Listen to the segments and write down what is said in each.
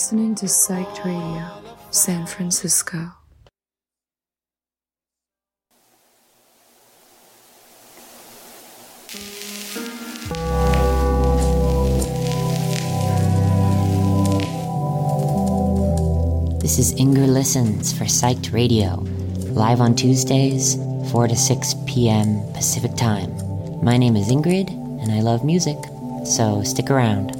listening to Psyched Radio, San Francisco. This is Inger Listens for Psyched Radio, live on Tuesdays, 4 to 6 p.m. Pacific Time. My name is Ingrid, and I love music, so stick around.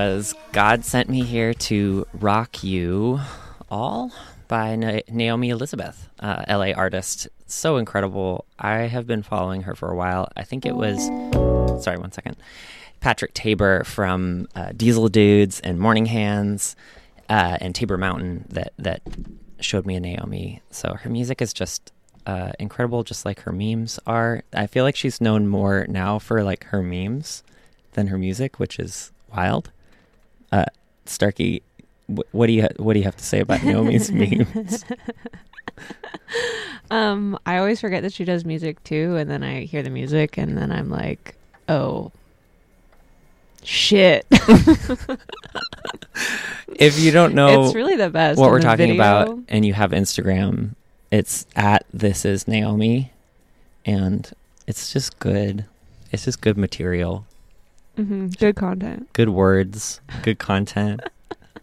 Was God Sent Me Here to Rock You All by Na- Naomi Elizabeth, uh, LA artist. So incredible. I have been following her for a while. I think it was, sorry, one second. Patrick Tabor from uh, Diesel Dudes and Morning Hands uh, and Tabor Mountain that, that showed me a Naomi. So her music is just uh, incredible, just like her memes are. I feel like she's known more now for like her memes than her music, which is wild. Uh, Starkey, wh- what do you ha- what do you have to say about Naomi's memes? Um, I always forget that she does music too, and then I hear the music, and then I'm like, oh, shit. If you don't know it's really the best. what we're talking video. about and you have Instagram, it's at this is Naomi, and it's just good. It's just good material. Mhm, Good content. good words, good content.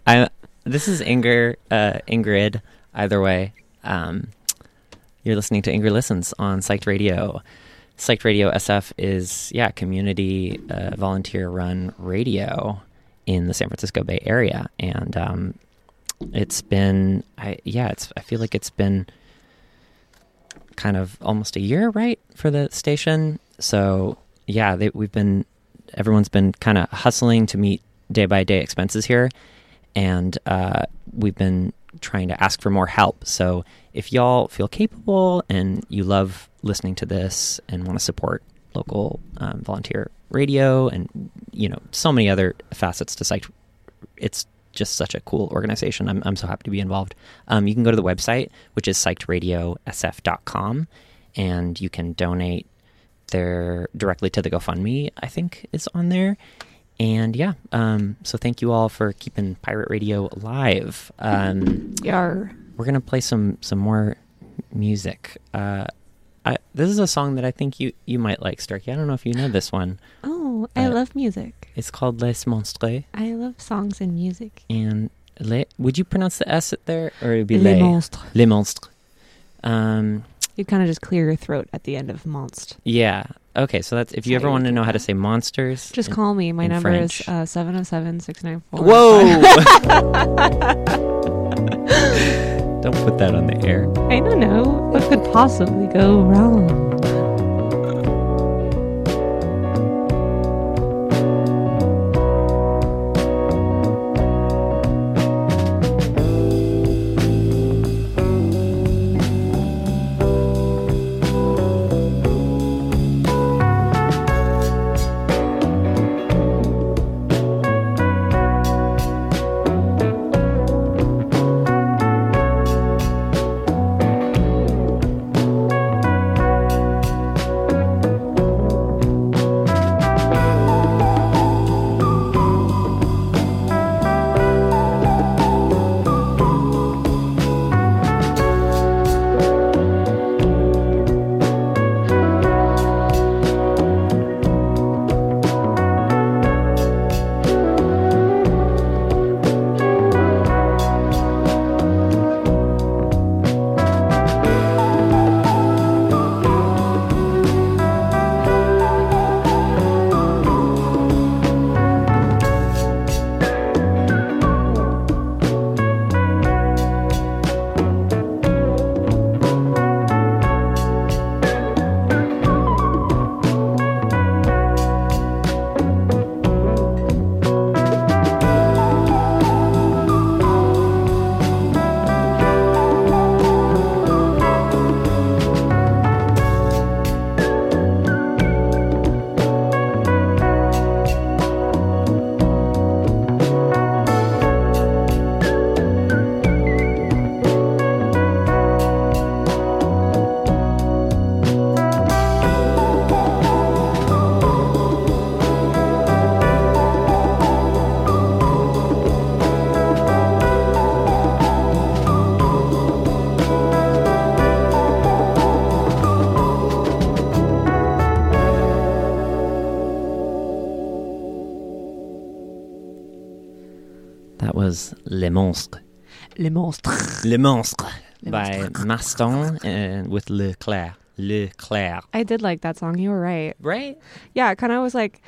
I this is Inger uh, Ingrid. Either way, um, you're listening to Inger Listens on Psyched Radio. Psyched Radio SF is yeah community uh, volunteer run radio in the San Francisco Bay Area, and um, it's been I yeah it's I feel like it's been kind of almost a year right for the station. So yeah, they, we've been everyone's been kind of hustling to meet day by day expenses here, and uh, we've been trying to ask for more help. So if y'all feel capable and you love listening to this and want to support local um, volunteer radio and you know so many other facets to site, it's just such a cool organization. I'm, I'm so happy to be involved. Um, you can go to the website, which is psychedradiosf.com, and you can donate there directly to the GoFundMe, I think is on there. And yeah, um, so thank you all for keeping Pirate Radio alive. Um, Yar. we're gonna play some some more music. Uh, I, this is a song that I think you you might like, Starkey. I don't know if you know this one. Oh, I Uh, love music. It's called Les Monstres. I love songs and music. And les, would you pronounce the S there, or it would be Les les? monstres. Les Monstres. Um, You kind of just clear your throat at the end of monst. yeah. Okay, so that's if you ever want to know how to say monsters. Just in- call me. My number French. is uh, 707 694. Whoa! Don't put that on the air. I don't know. What could possibly go wrong? Monstres. Les monstres. Les Monstres Les by Maston and with L'Eclair. Le Clair. I did like that song. You were right. Right? Yeah, it kind of was like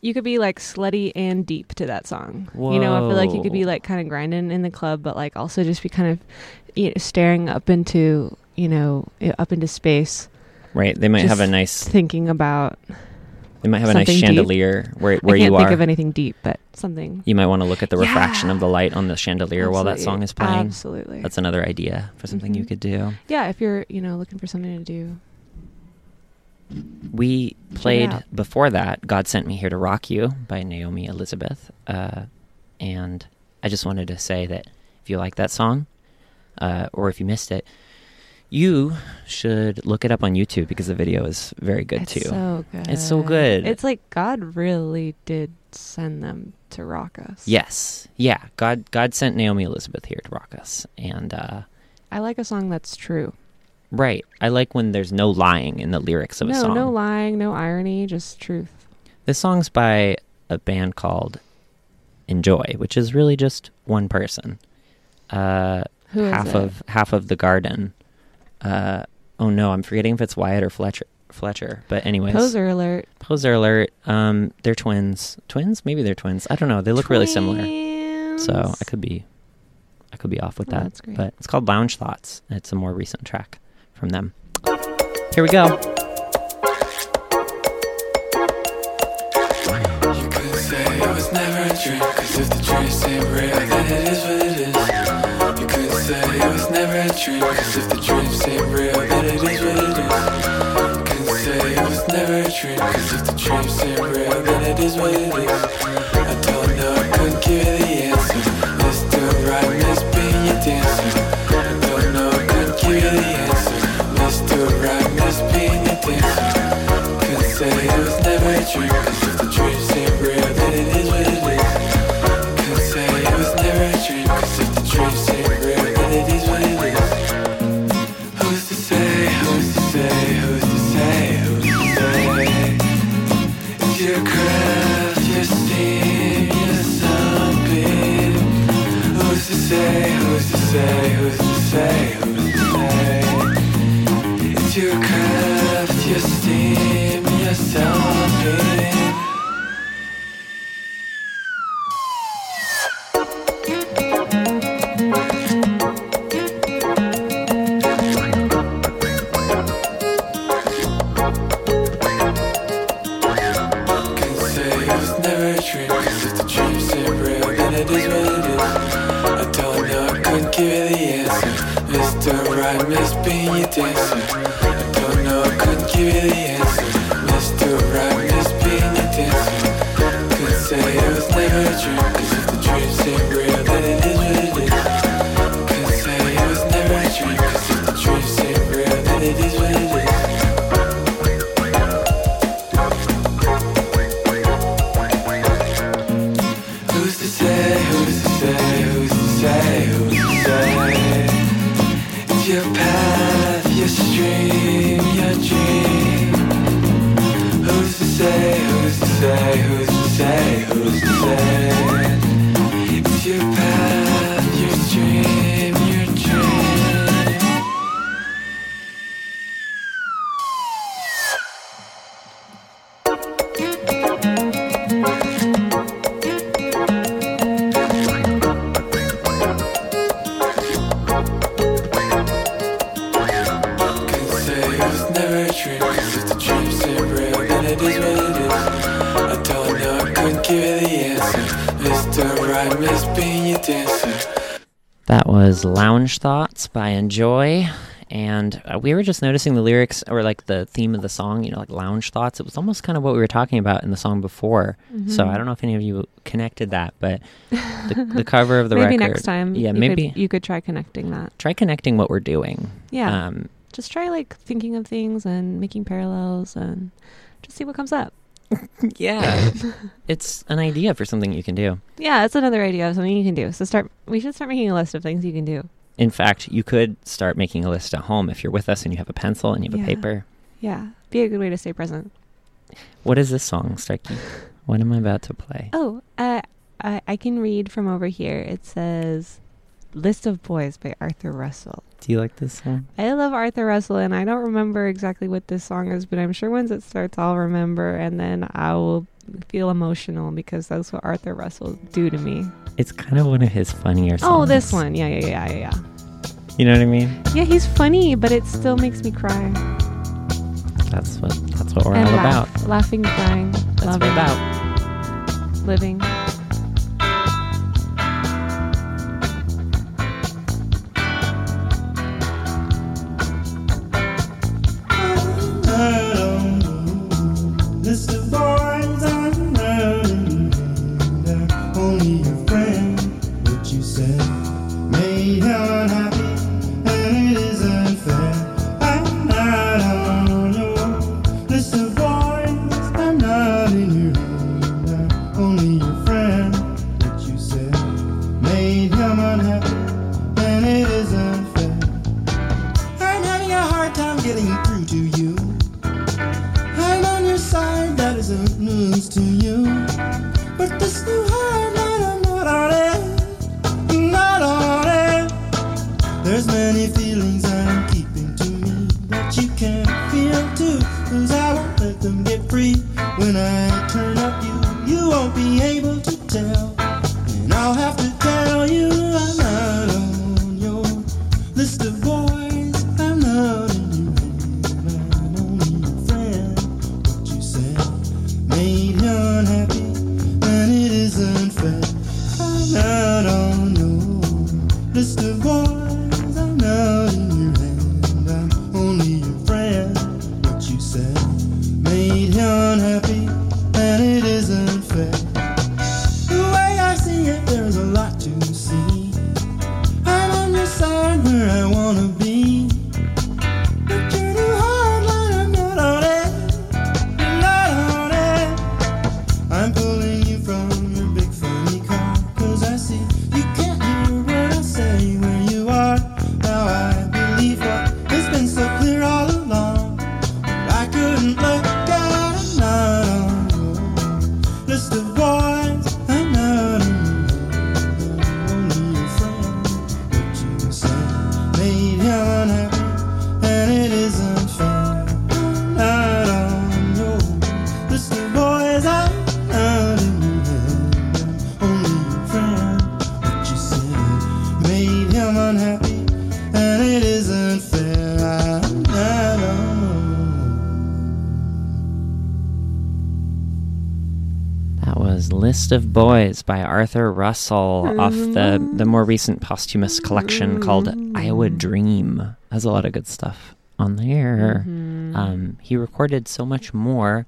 you could be like slutty and deep to that song. You know, I feel like you could be like kind of grinding in the club, but like also just be kind of you know, staring up into you know up into space, Right. They might have a nice thinking about They might have a nice deep? chandelier where where I can't you think are. of anything deep, but something. You might want to look at the refraction Yeah. of the light on the chandelier while that song is playing. Absolutely. That's another idea for something you Mhm. could do. yeah, if you're you know looking for something to do. We played before that God Sent Me Here to Rock You by Naomi Elizabeth. Uh, and I just wanted to say that if you like that song, uh, or if you missed it, you should look it up on YouTube because the video is very good too. it's too. so good. It's so good. It's like God really did send them to rock us. yes. Yeah. God God sent Naomi Elizabeth here to rock us. And uh, I like a song that's true. right. I like when there's no lying in the lyrics of a song. no lying, no irony, just truth. This song's by a band called Enjoy, which is really just one person. Uh, Who is half it? of half of the garden. Uh, oh no, I'm forgetting if it's Wyatt or Fletcher. Fletcher, but anyways, Poser alert. Poser alert. Um, they're twins. Twins? Maybe they're twins. I don't know. They look really similar. So I could be, I could be off with Oh, that. that's great. But it's called Lounge Thoughts. and It's a more recent track from them. Here we go. You could say it was never a dream, cause if the dream seemed real, then it is what it is. Say it was never a dream, cause if the dream seemed real, then it is what it is. Could say it was never a dream, cause if the dream seemed real, then it is what it is. I don't know, I couldn't give you the answer. Mr. Right, Miss Bean, your dancer. I don't know, I couldn't give you the answer. Mr. Right, Miss Bean, your dancer. Could say it was never a dream, cause if the dream seemed who's to say, Miss Bean, your dancer. I don't know, I couldn't give you the answer. Mr. Right, Miss Bean, your dancer. Could say it was never a dream Enjoy. And uh, we were just noticing the lyrics or like the theme of the song, you know, like lounge thoughts. It was almost kind of what we were talking about in the song before. So I don't know if any of you connected that, but the, the cover of the maybe record. next time. Yeah, you maybe could, you could try connecting that. try connecting what we're doing. Yeah, Um, just try like thinking of things and making parallels and just see what comes up. yeah. it's an idea for something you can do. Yeah, it's another idea of something you can do. So start. We should start making a list of things you can do. In fact, you could start making a list at home if you're with us and you have a pencil and you have Yeah. a paper. Yeah, be a good way to stay present. What is this song, Starkey? What am I about to play? Oh, uh, I I can read from over here. It says, "List of Boys" by Arthur Russell. Do you like this song? I love Arthur Russell, and I don't remember exactly what this song is, but I'm sure once it starts, I'll remember, and then I will feel emotional because that's what Arthur Russell do to me. It's kind of one of his funnier songs. Oh, this one, yeah, yeah, yeah, yeah, yeah. You know what I mean? Yeah, he's funny, but it still makes me cry. That's what that's what we're and all laugh. about. Laughing, crying, That's what loving, we're about. living. By Arthur Russell off the, the more mm-hmm. recent posthumous collection called mm-hmm. Iowa Dream. Has a lot of good stuff on there. Mm-hmm. Um, he recorded so much more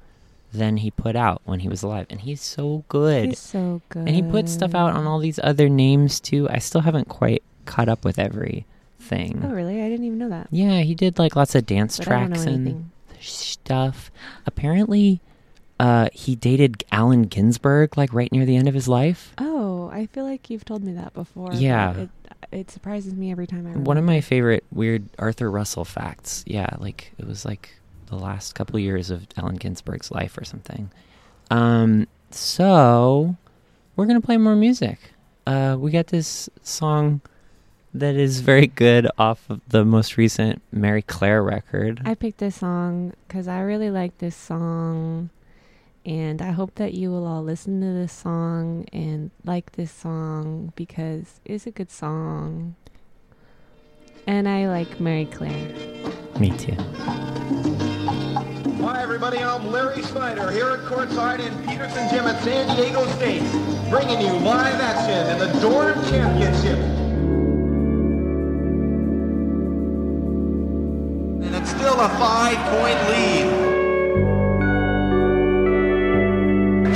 than he put out when he was alive, and he's so good. He's so good. and he put stuff out on all these other names too. I still haven't quite caught up with everything. Oh, really? I didn't even know that. Yeah, he did like lots of dance But I don't know tracks and stuff. Apparently, uh, he dated Allen Ginsberg like right near the end of his life. Oh, I feel like you've told me that before. Yeah. It, it surprises me every time I One of my favorite weird Arthur Russell facts. Yeah, like it was like the last couple of years of Allen Ginsberg's life or something. Um, so we're gonna play more music. Uh, we got this song that is very good off of the most recent Mary Claire record. I picked this song because I really like this song, and I hope that you will all listen to this song and like this song because it's a good song. And I like Mary Claire. Me too. Hi, everybody. I'm Larry Snyder here at Courtside in Peterson Gym at San Diego State, bringing you live action in the Dorm Championship. And it's still a five-point lead.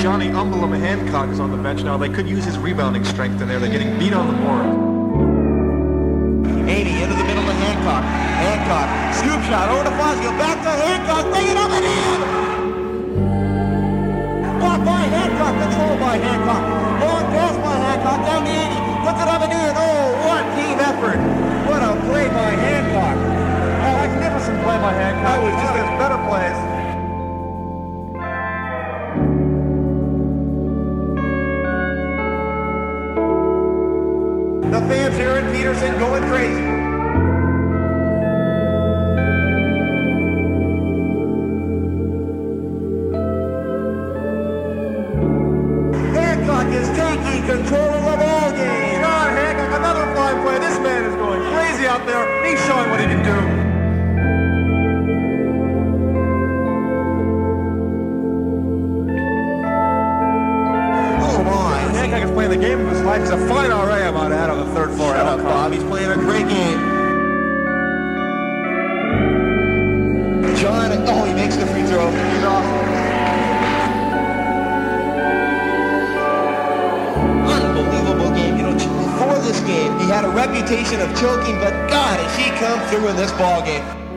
Johnny Umblum Hancock is on the bench now. They could use his rebounding strength in there. They're getting beat on the board. 80 into the middle to Hancock. Hancock, scoop shot over to Fazio, back to Hancock, bring it up and in! Blocked by Hancock, controlled by Hancock. Long pass by Hancock, down to 80, puts it up and in. Oh, what team effort! What a play by Hancock. Oh, magnificent play by Hancock. That was just his better plays. the fans here in Peterson going crazy. Hancock is taking control of the ball game. John Hancock, another fly play. This man is going crazy out there. He's showing what he can do. Oh my! Hancock is playing the game He's a fine RA, I might add, on the third floor. Shut up, Bob. He's playing a great game. John, oh, he makes the free throw. He's off. Unbelievable game. You know, before this game, he had a reputation of choking, but God, has he come through in this ball game.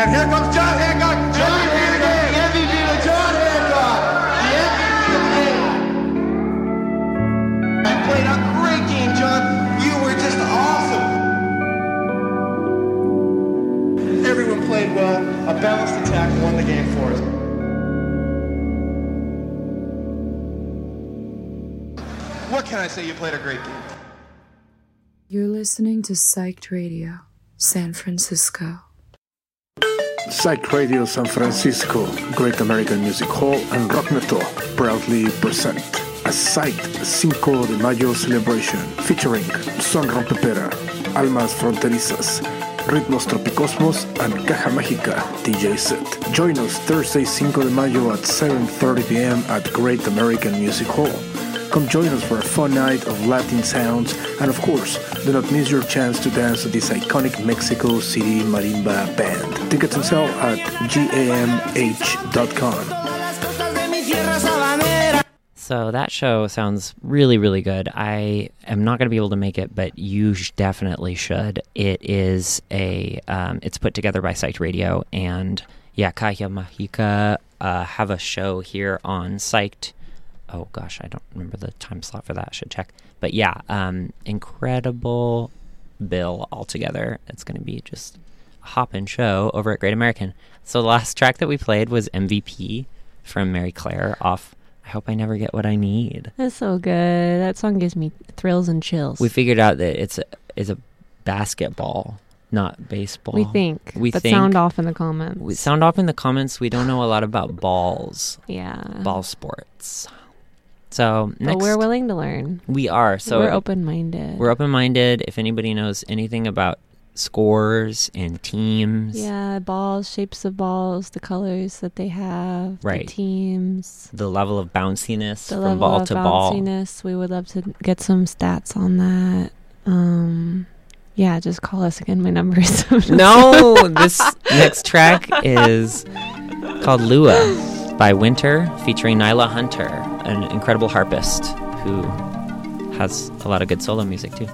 And here comes John Hancock. John Hancock, the MVP to John Hancock. The MVP of game. I played a great game, John. You were just awesome. Everyone played well. A balanced attack won the game for us. What can I say? You played a great game. You're listening to Psyched Radio, San Francisco. Psych Radio San Francisco, Great American Music Hall, and Rockneto proudly present a Psyched Cinco de Mayo celebration featuring Son Rompepera, Almas Fronterizas, Ritmos Tropicosmos, and Caja Mágica DJ set. Join us Thursday 5 de Mayo at 7.30 p.m. at Great American Music Hall. Come join us for a fun night of Latin sounds, and of course, do not miss your chance to dance with this iconic Mexico City marimba band. Tickets on sale at gamh.com. So that show sounds really, really good. I am not going to be able to make it, but you definitely should. It is a, um, it's put together by Psyched Radio, and yeah, Caja Mágica uh, have a show here on Psyched. Oh gosh, I don't remember the time slot for that. I should check. But yeah, um, incredible bill altogether. It's going to be just a hop and show over at Great American. So the last track that we played was MVP from Mary Claire off I hope I never get what I need. That's so good. That song gives me thrills and chills. We figured out that it's a, is a basketball, not baseball. We think. We but think. sound off in the comments. We sound off in the comments. We don't know a lot about balls, yeah. ball sports. So But we're willing to learn. we are. So we're open minded. We're open minded. If anybody knows anything about scores and teams, Yeah, balls, shapes of balls, the colors that they have, Right. the teams, the level of bounciness the from ball to ball. bounciness. We would love to get some stats on that. Um, yeah, just call us again. My number is No, this next track is called Lua by Winter, featuring Nyla Hunter, an incredible harpist who has a lot of good solo music too.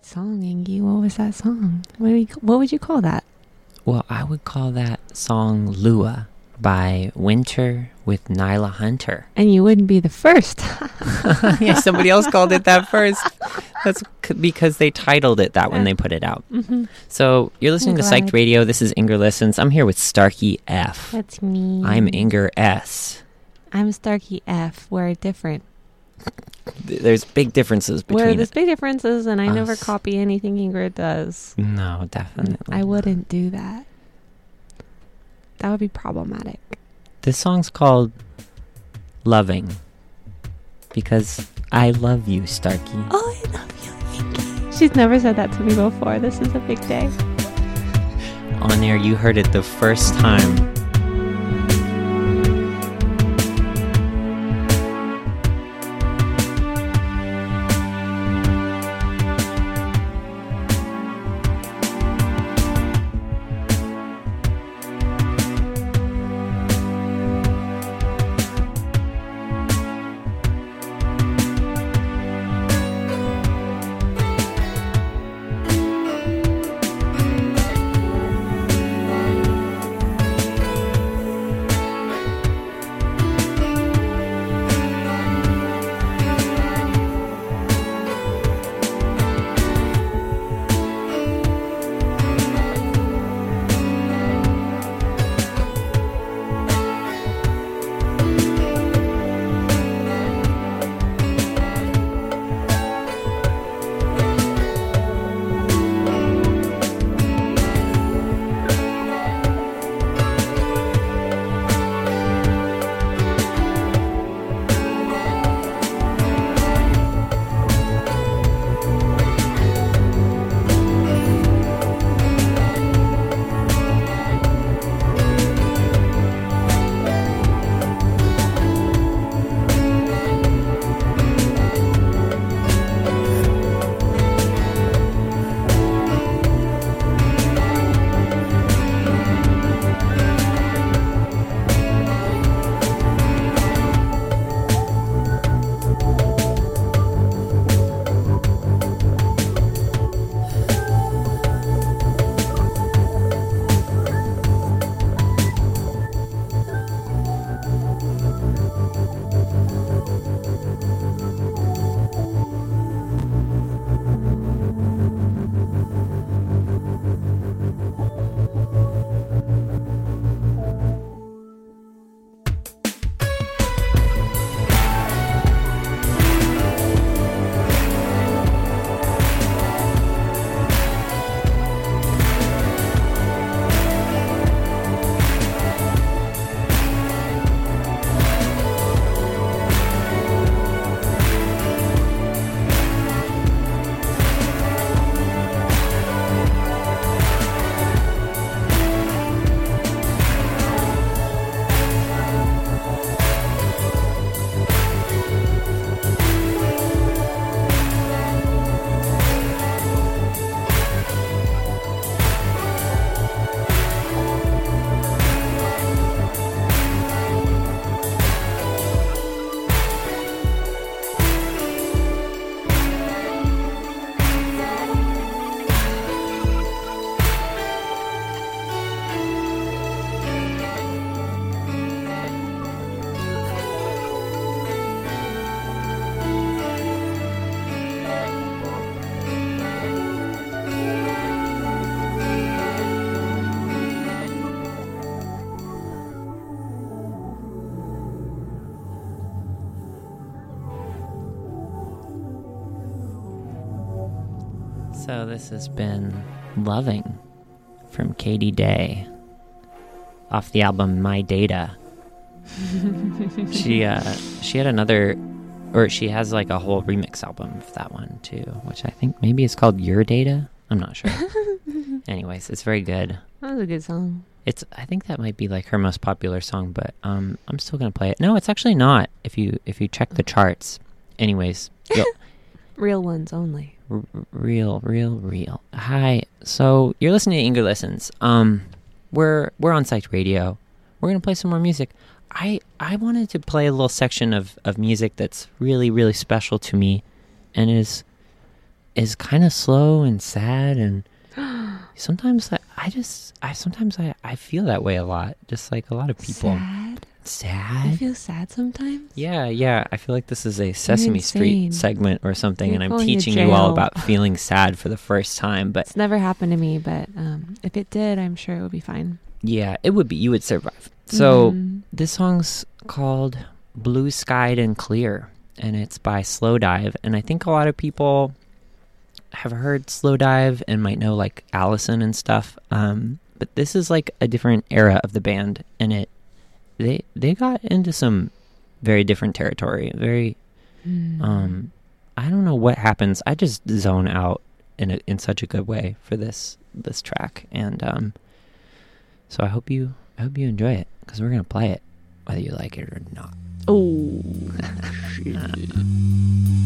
Good song, Ingy. What was that song? What, do you, what would you call that? Well, I would call that song Lua by Winter with Nyla Hunter. And you wouldn't be the first. yeah, somebody else called it that first. That's c- because they titled it that when they put it out. Mhm. So you're listening to. Psyched Radio. This is Inger Listens. I'm here with Starkey F. That's me. I'm Inger S. I'm Starkey F. We're different. Th- There's big differences Where between. there's big differences, and I never copy anything Ingrid does. no, definitely. I wouldn't do that. That would be problematic. This song's called Loving because I love you, Starkey. Oh, I love you, Ingy. She's never said that to me before. This is a big day. On air, you heard it the first time. So this has been Loving from Katie Dey off the album My Data. she uh she had another or she has like a whole remix album of that one too, which I think maybe it's called Your Data. I'm not sure. Anyways, it's very good. That was a good song. It's I think that might be like her most popular song, but um I'm still gonna play it. No, it's actually not. If you if you check the charts. Anyways, Real ones only. R- real, real, real. Hi. So you're listening to Inger Listens. Um, we're we're on Psyched Radio. We're gonna play some more music. I I wanted to play a little section of of music that's really really special to me, and is is kind of slow and sad and sometimes I, I just I sometimes I I feel that way a lot, just like a lot of people. Sad. Sad. I feel sad sometimes. Yeah, yeah. I feel like this is a Sesame Street segment or something, You're and I'm teaching you all about feeling sad for the first time. But It's never happened to me, but um, if it did, I'm sure it would be fine. yeah, it would be you would survive. So Mhm. this song's called "Blue Skied and Clear," and it's by Slowdive. And I think a lot of people have heard Slowdive and might know like Alison and stuff. Um, but this is like a different era of the band, and it they they got into some very different territory. Very Mm. um, I don't know what happens. I just zone out in a, in such a good way for this this track, and um, so I hope you I hope you enjoy it because we're gonna play it whether you like it or not. Oh.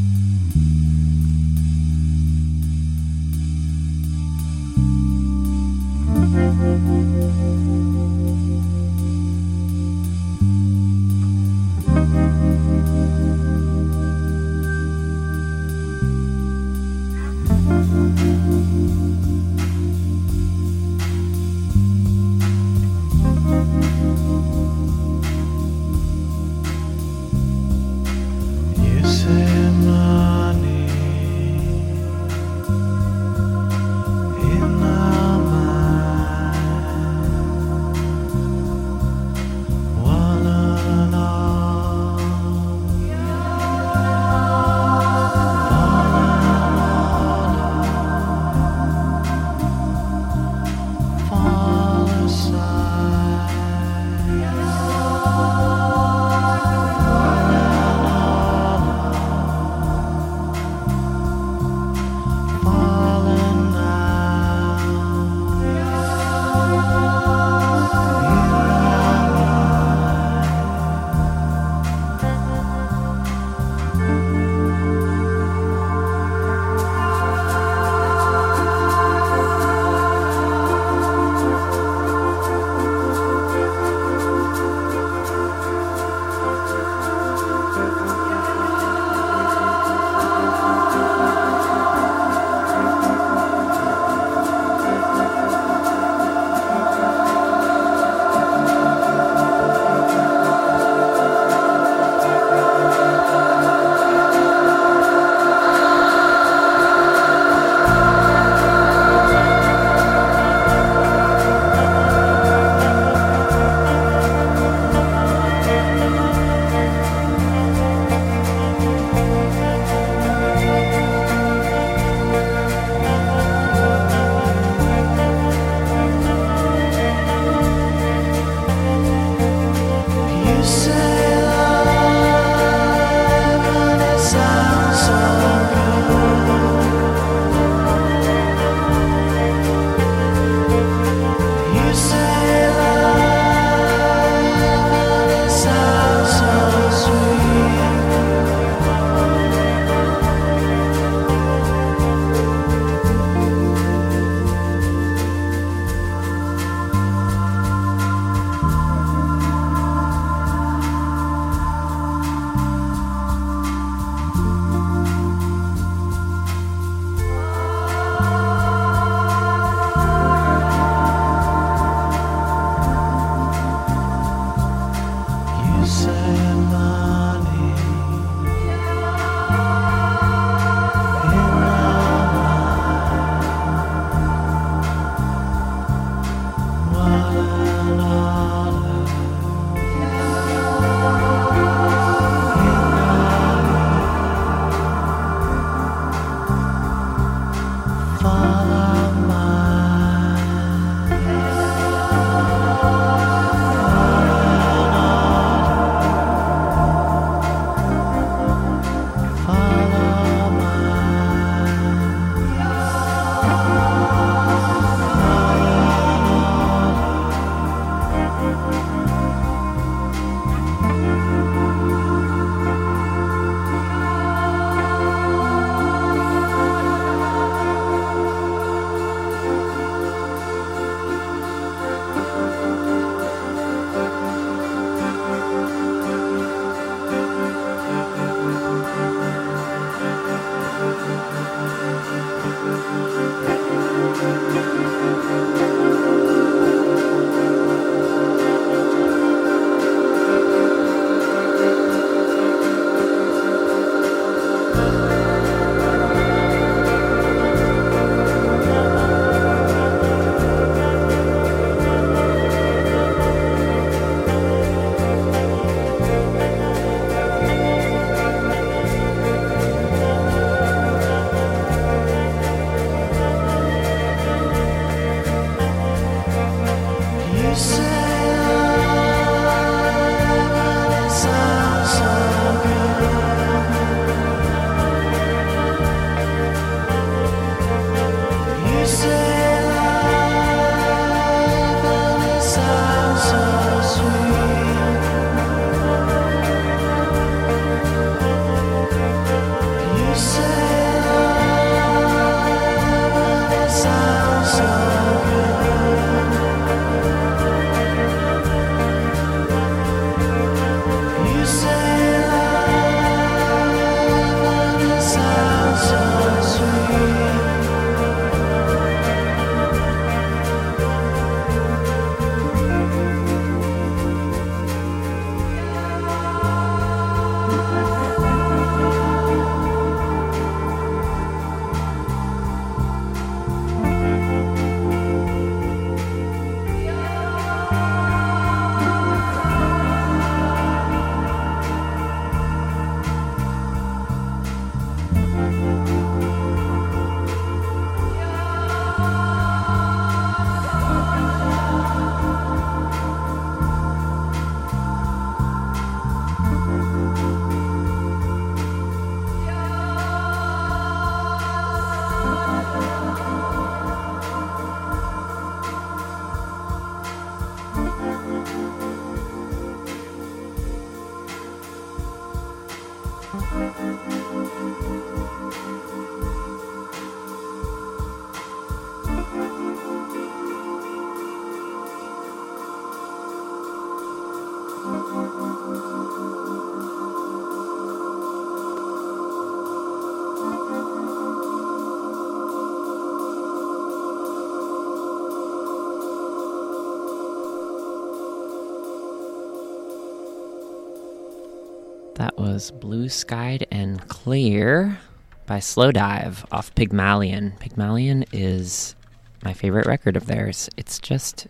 was Blue Skied and Clear by Slowdive off Pygmalion. Pygmalion is my favorite record of theirs. It's just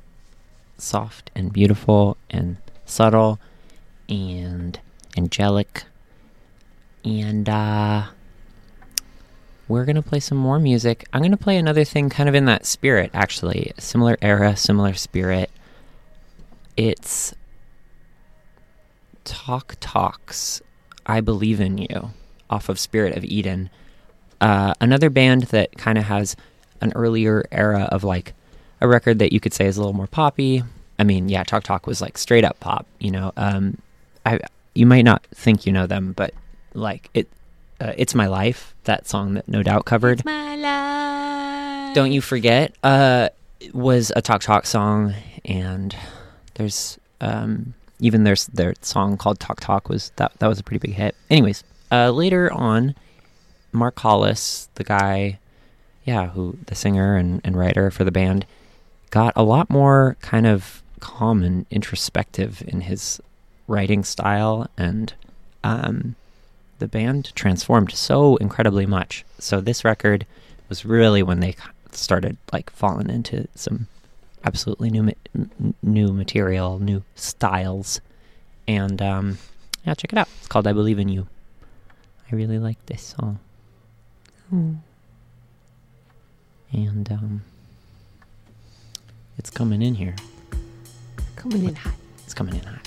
soft and beautiful and subtle and angelic. And uh, we're going to play some more music. I'm going to play another thing kind of in that spirit, actually. Similar era, similar spirit. It's Talk Talks, I Believe in You, off of Spirit of Eden. Uh, another band that kind of has an earlier era of like a record that you could say is a little more poppy. I mean, yeah, Talk Talk was like straight up pop, you know. Um, I you might not think you know them, but like it, uh, it's my life. That song that No Doubt covered. My life. Don't you forget? Uh, was a Talk Talk song, and there's um, even there's their song called Talk Talk was that that was a pretty big hit. Anyways, uh, later on, Mark Hollis, the guy, yeah, who the singer and, and writer for the band, got a lot more kind of calm and introspective in his writing style, and um, the band transformed so incredibly much. So this record was really when they started like falling into some absolutely new new material, new styles, and um, yeah, check it out. It's called "I Believe in You." I really like this song, Hmm. and um, it's coming in here. Coming in hot. It's coming in hot.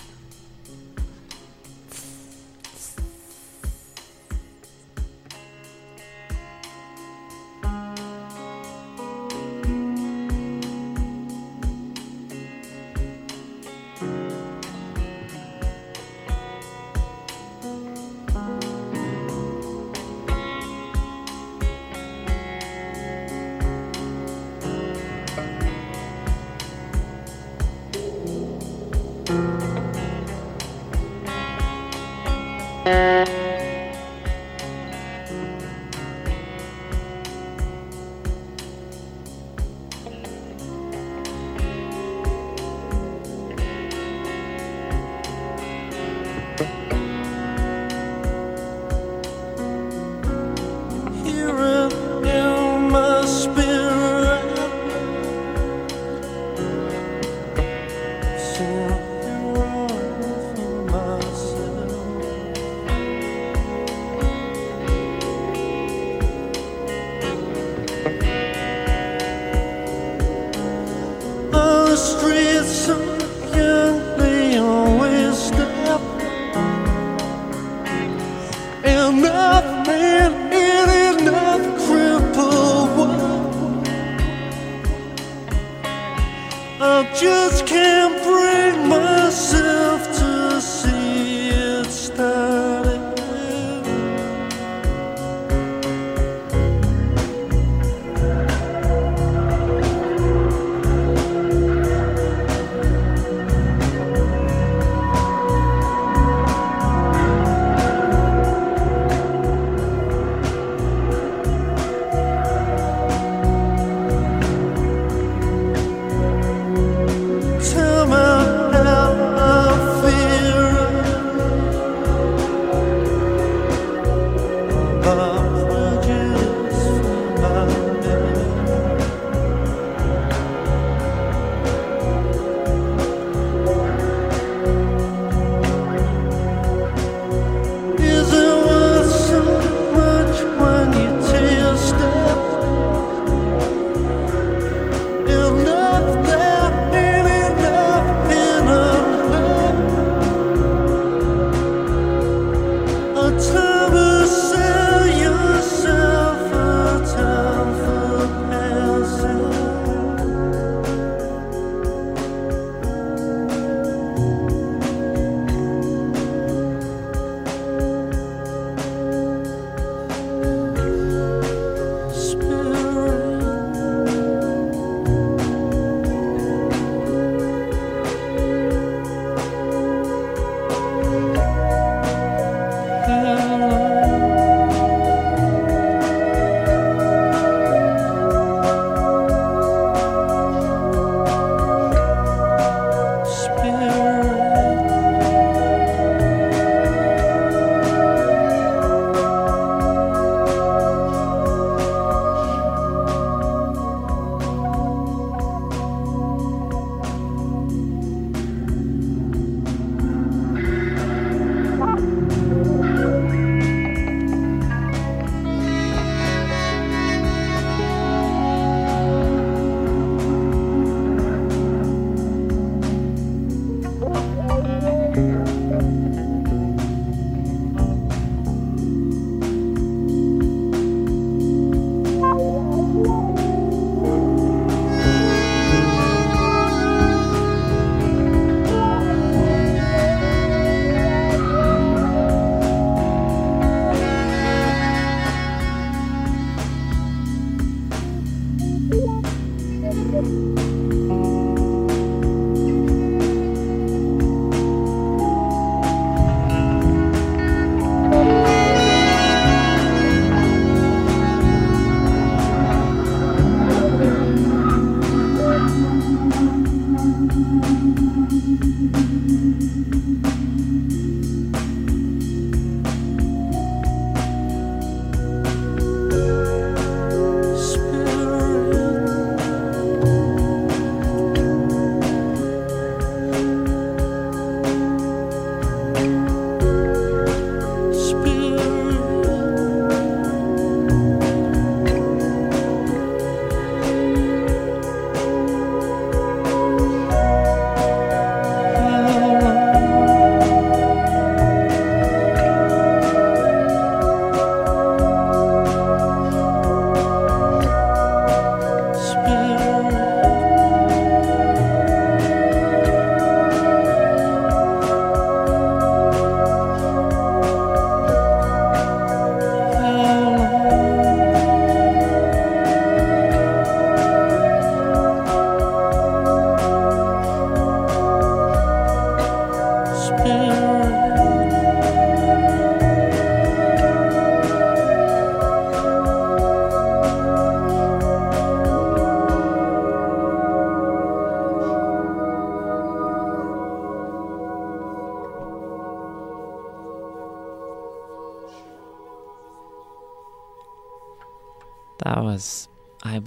Was I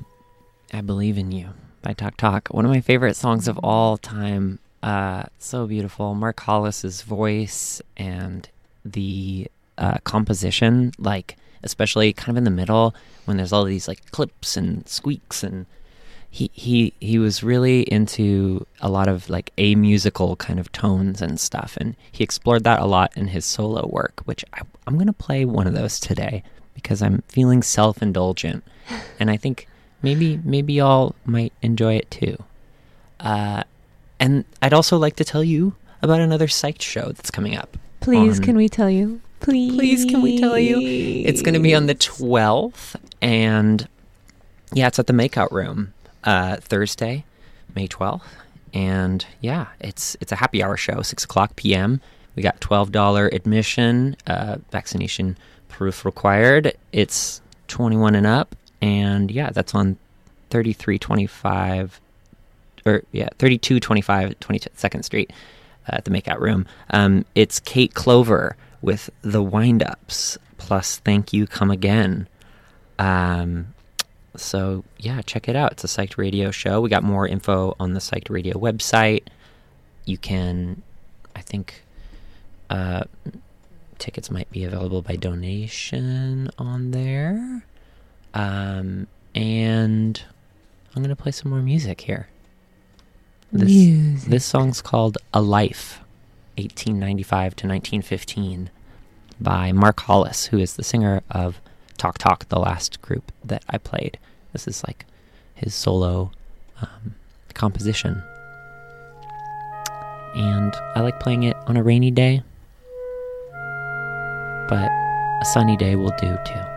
I Believe in You by Talk Talk. One of my favorite songs of all time. Uh, so beautiful. Mark Hollis's voice and the uh, composition, like especially kind of in the middle when there's all these like clips and squeaks and he he he was really into a lot of like a musical kind of tones and stuff and he explored that a lot in his solo work which I, i'm going to play one of those today because i'm feeling self-indulgent and i think maybe maybe y'all might enjoy it too uh, and i'd also like to tell you about another psyched show that's coming up Please, on- can we tell you? Please, Please, can we tell you? It's going to be on the 12th, and yeah, it's at the Makeout Room uh, Thursday, May 12th, and yeah, it's it's a happy hour show, six o'clock p.m. We got twelve dollar admission, uh, vaccination proof required. It's twenty one and up, and yeah, that's on thirty three twenty five or yeah, 3225 22nd Street uh, at the Makeout Room. Um, it's Kate Clover with the wind ups plus Thank You Come Again. Um, so yeah, check it out. It's a Psyched Radio show. We got more info on the Psyched Radio website. You can, I think, uh, tickets might be available by donation on there. Um, and I'm gonna play some more music here. This Music. this song's called "A Life," 1895 to 1915, by Mark Hollis, who is the singer of Talk Talk, the last group that I played. This is like his solo um, composition, and I like playing it on a rainy day, but a sunny day will do too.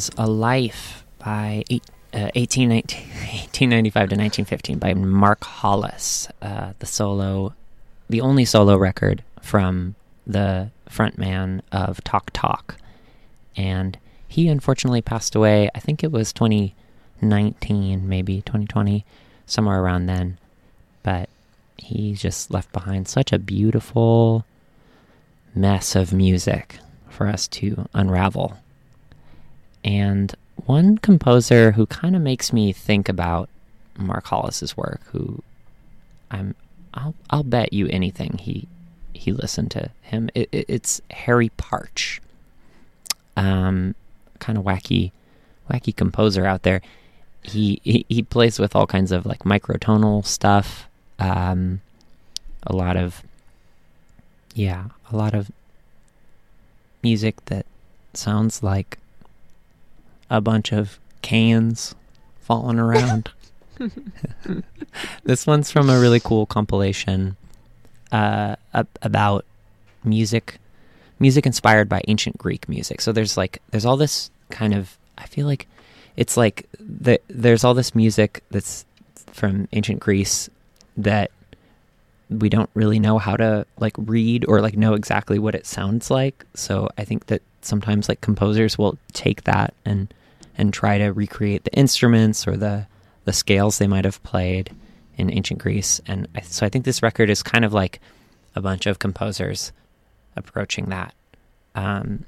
Was A Life by eight, uh, 18, 19 1895 to 1915 by Mark Hollis, uh, the solo, the only solo record from the frontman of Talk Talk. And he unfortunately passed away, I think it was 2019, maybe 2020, somewhere around then. But he just left behind such a beautiful mess of music for us to unravel. And one composer who kind of makes me think about Mark Hollis's work, who I'm I'll I'll bet you anything he he listened to him. It, it, it's Harry Partch, um, kind of wacky wacky composer out there. He, he he plays with all kinds of like microtonal stuff, um, a lot of yeah, a lot of music that sounds like a bunch of cans falling around. this one's from a really cool compilation uh, about music, music inspired by ancient Greek music. So there's like there's all this kind of I feel like it's like the, there's all this music that's from ancient Greece that we don't really know how to like read or like know exactly what it sounds like. So I think that sometimes like composers will take that and and try to recreate the instruments or the the scales they might have played in ancient Greece. And I, so I think this record is kind of like a bunch of composers approaching that. Um,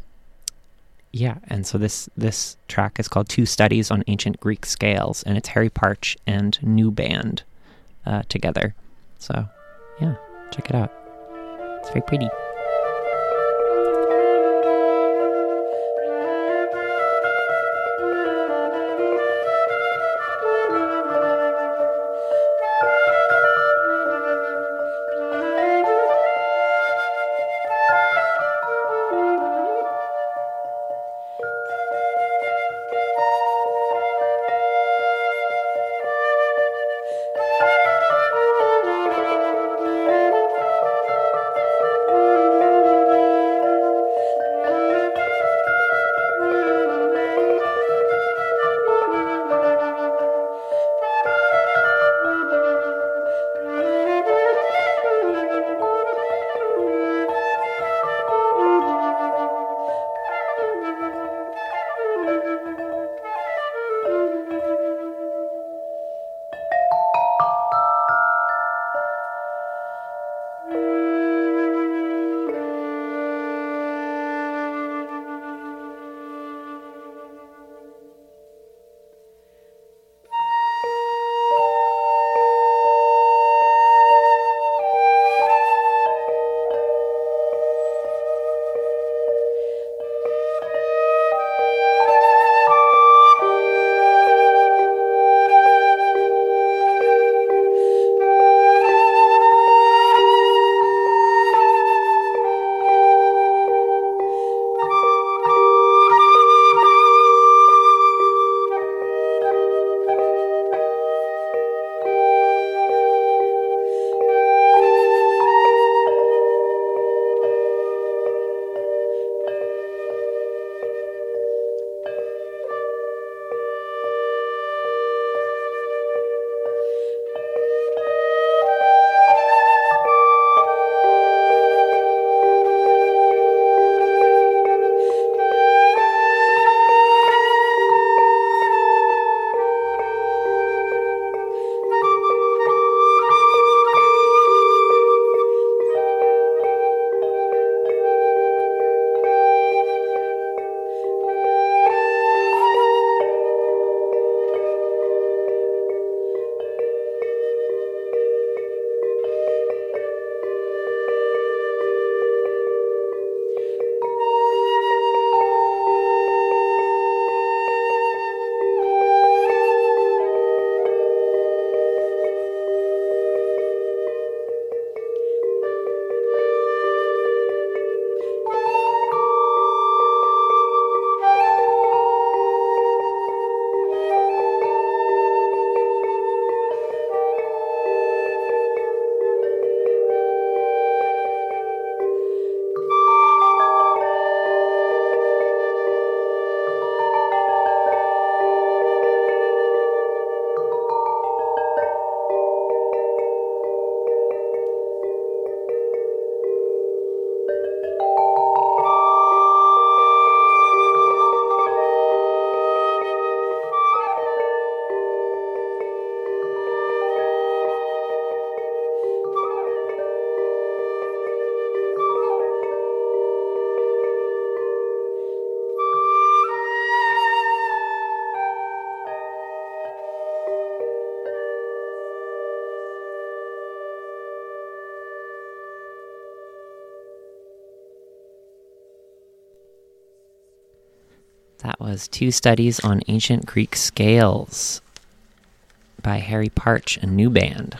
yeah, and so this this track is called Two Studies on Ancient Greek Scales, and it's Harry Partch and Newband uh, together. So yeah, check it out. It's very pretty. Was Two Studies on Ancient Greek Scales by Harry Partch, a Newband.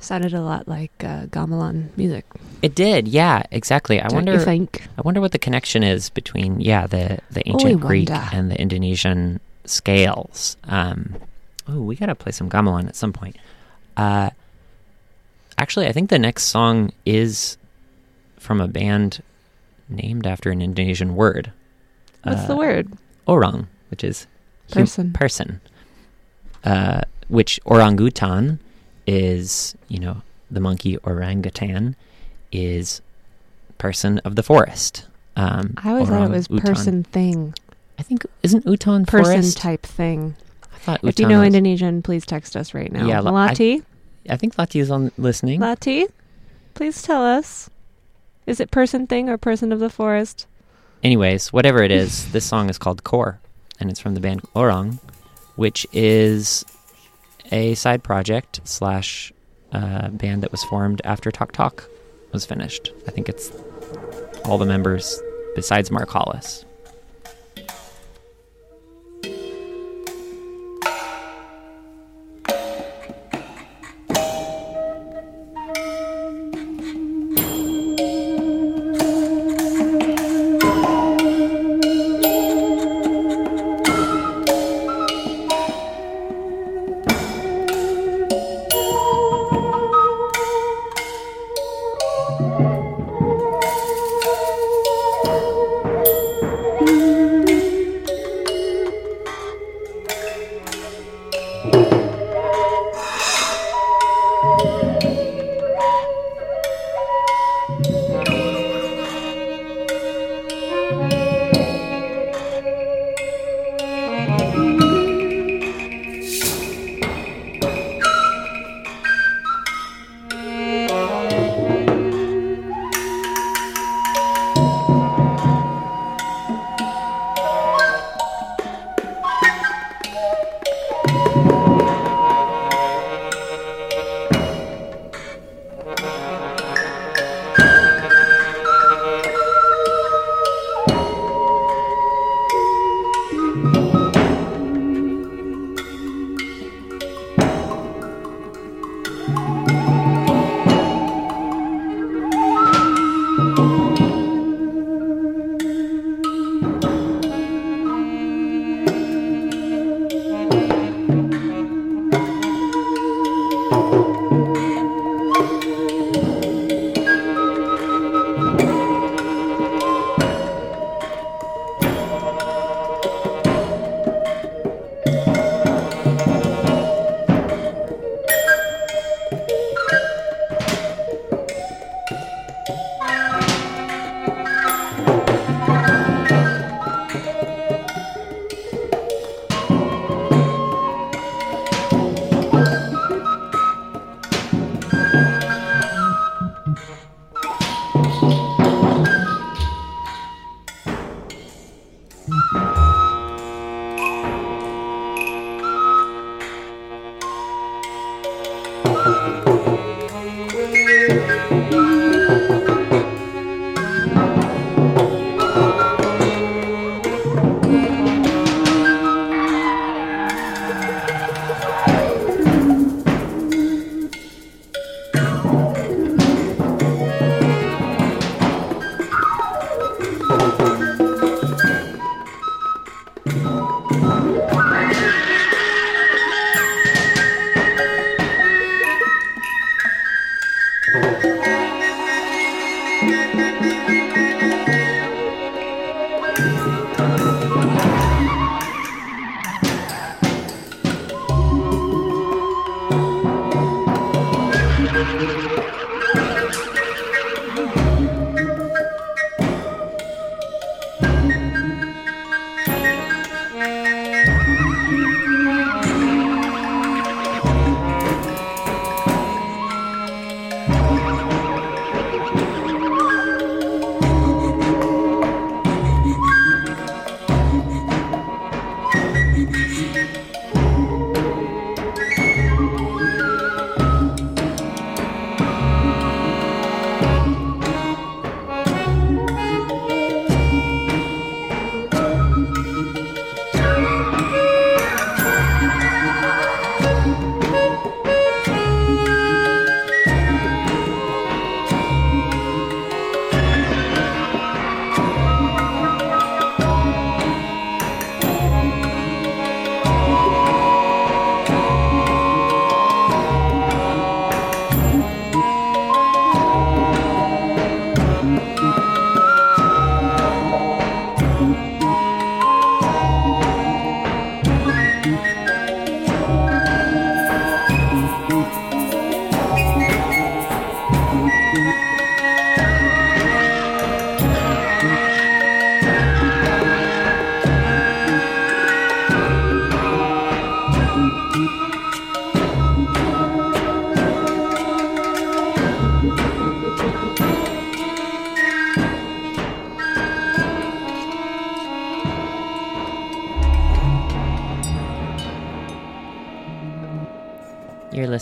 Sounded a lot like uh, gamelan music. It did, yeah, exactly. I Don't wonder you think? I wonder what the connection is between yeah, the the Oh, ancient Greek wonder. and the Indonesian scales. Um oh, we got to play some gamelan at some point. Uh Actually, I think the next song is from a band named after an Indonesian word. What's the Uh, word? Orang, which is hum- Person. person. Uh, which orangutan is, you know, the monkey orangutan is person of the forest. Um, I always thought it was orang-utan. person thing, I think isn't utan person forest? type thing. I thought If you know was- Indonesian, please text us right now. Yeah, la- I- Lati, I think Lati is on listening. Lati, please tell us. Is it person thing or person of the forest? Anyways, whatever it is, this song is called Core, and it's from the band Orang, which is a side project slash uh, band that was formed after Talk Talk was finished. I think it's all the members besides Mark Hollis.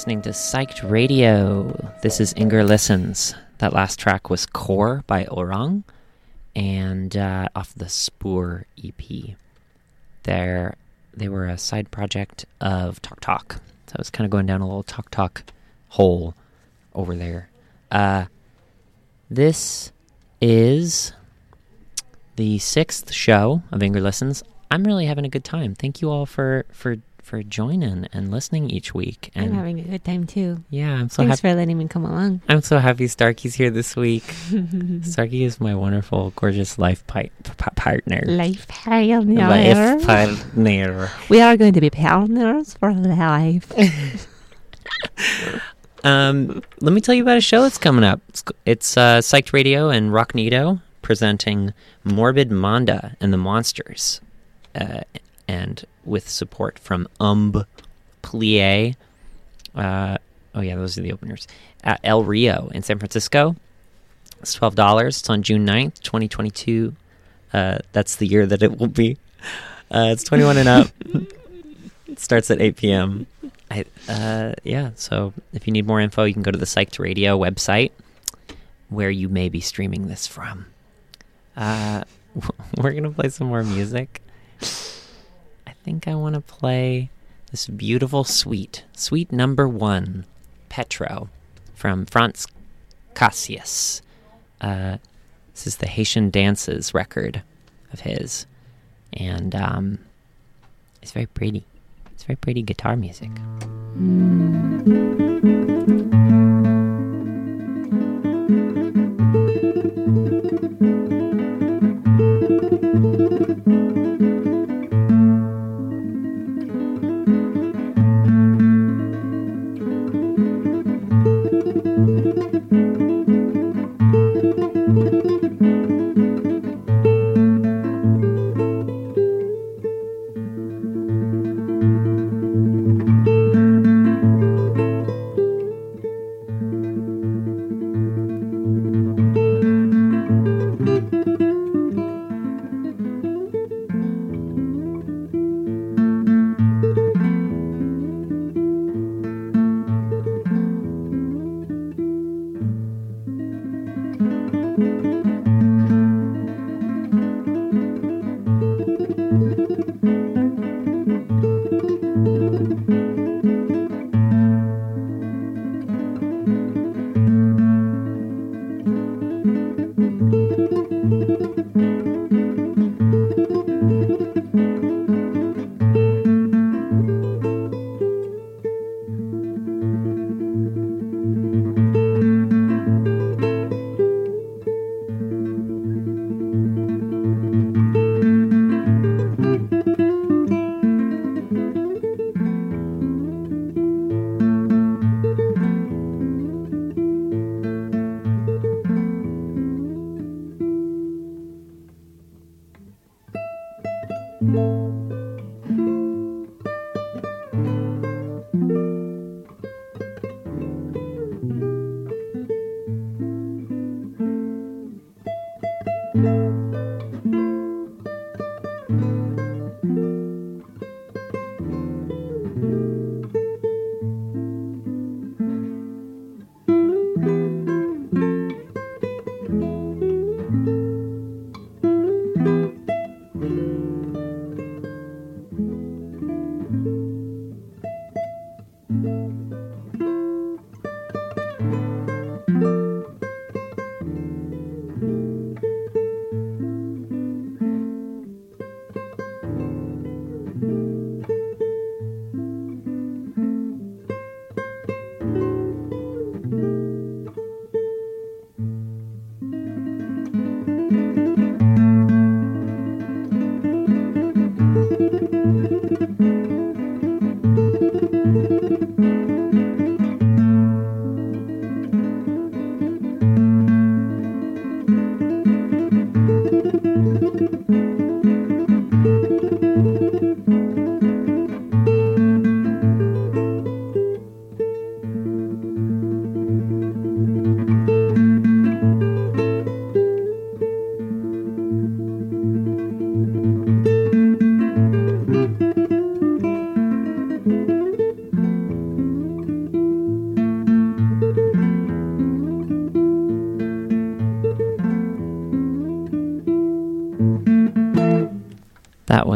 Listening to Psyched Radio. This is Inger Listens. That last track was Core by Orang and uh, off the Spoor EP. They're, they were a side project of Talk Talk. So I was kind of going down a little Talk Talk hole over there. Uh, this is the sixth show of Inger Listens. I'm really having a good time. Thank you all for for for joining and listening each week. And I'm having a good time too. yeah, I'm so Thanks happy. for letting me come along. I'm so happy Starkey's here this week. Starkey is my wonderful, gorgeous life pi- p- partner. Life partner. Life partner. We are going to be partners for life. Um, let me tell you about a show that's coming up. It's, it's uh, Psyched Radio and Rocknedo presenting Morbid Manda and the Monsters, uh, and with support from Umb Plie. Uh, oh yeah, those are the openers. At El Rio in San Francisco. It's twelve dollars. It's on June 9th, twenty twenty two. Uh, that's the year that it will be. Uh, it's twenty one and up. it starts at eight p.m. I, uh, yeah, so if you need more info, you can go to the Psyched Radio website where you may be streaming this from. Uh, we're going to play some more music. I think I want to play this beautiful suite, suite number one, Petro, from Frantz Casseus. Uh, this is the Haitian Dances record of his. And um, it's very pretty. It's very pretty guitar music. That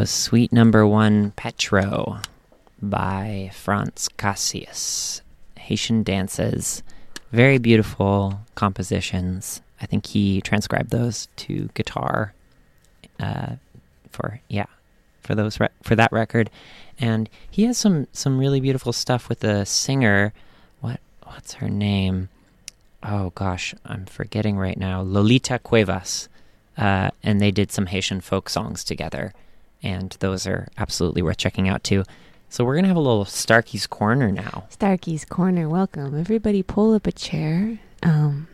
was Suite Number One Petro by Frantz Casseus. Haitian dances, very beautiful compositions. I think he transcribed those to guitar uh, for yeah for those re- for that record, and he has some some really beautiful stuff with the singer. What what's her name? Oh gosh, I'm forgetting right now. Lolita Cuevas, uh, and they did some Haitian folk songs together, and those are absolutely worth checking out too. So we're gonna have a little Starkey's Corner now. Starkey's Corner, welcome. Everybody pull up a chair, um,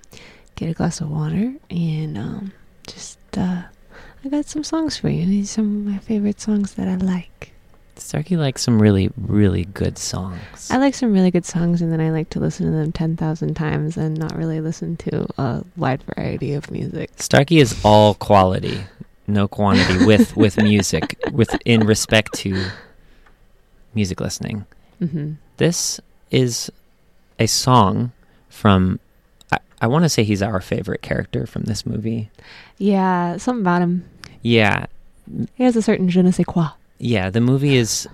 get a glass of water, and um, just, uh, I got some songs for you. These are some of my favorite songs that I like. Starkey likes some really, really good songs. I like some really good songs, and then I like to listen to them 10,000 times and not really listen to a wide variety of music. Starkey is all quality, no quantity with with music, with in respect to music listening. hmm This is a song from. I, I want to say he's our favorite character from this movie. Yeah, something about him. Yeah, He has a certain je ne sais quoi. yeah. The movie is.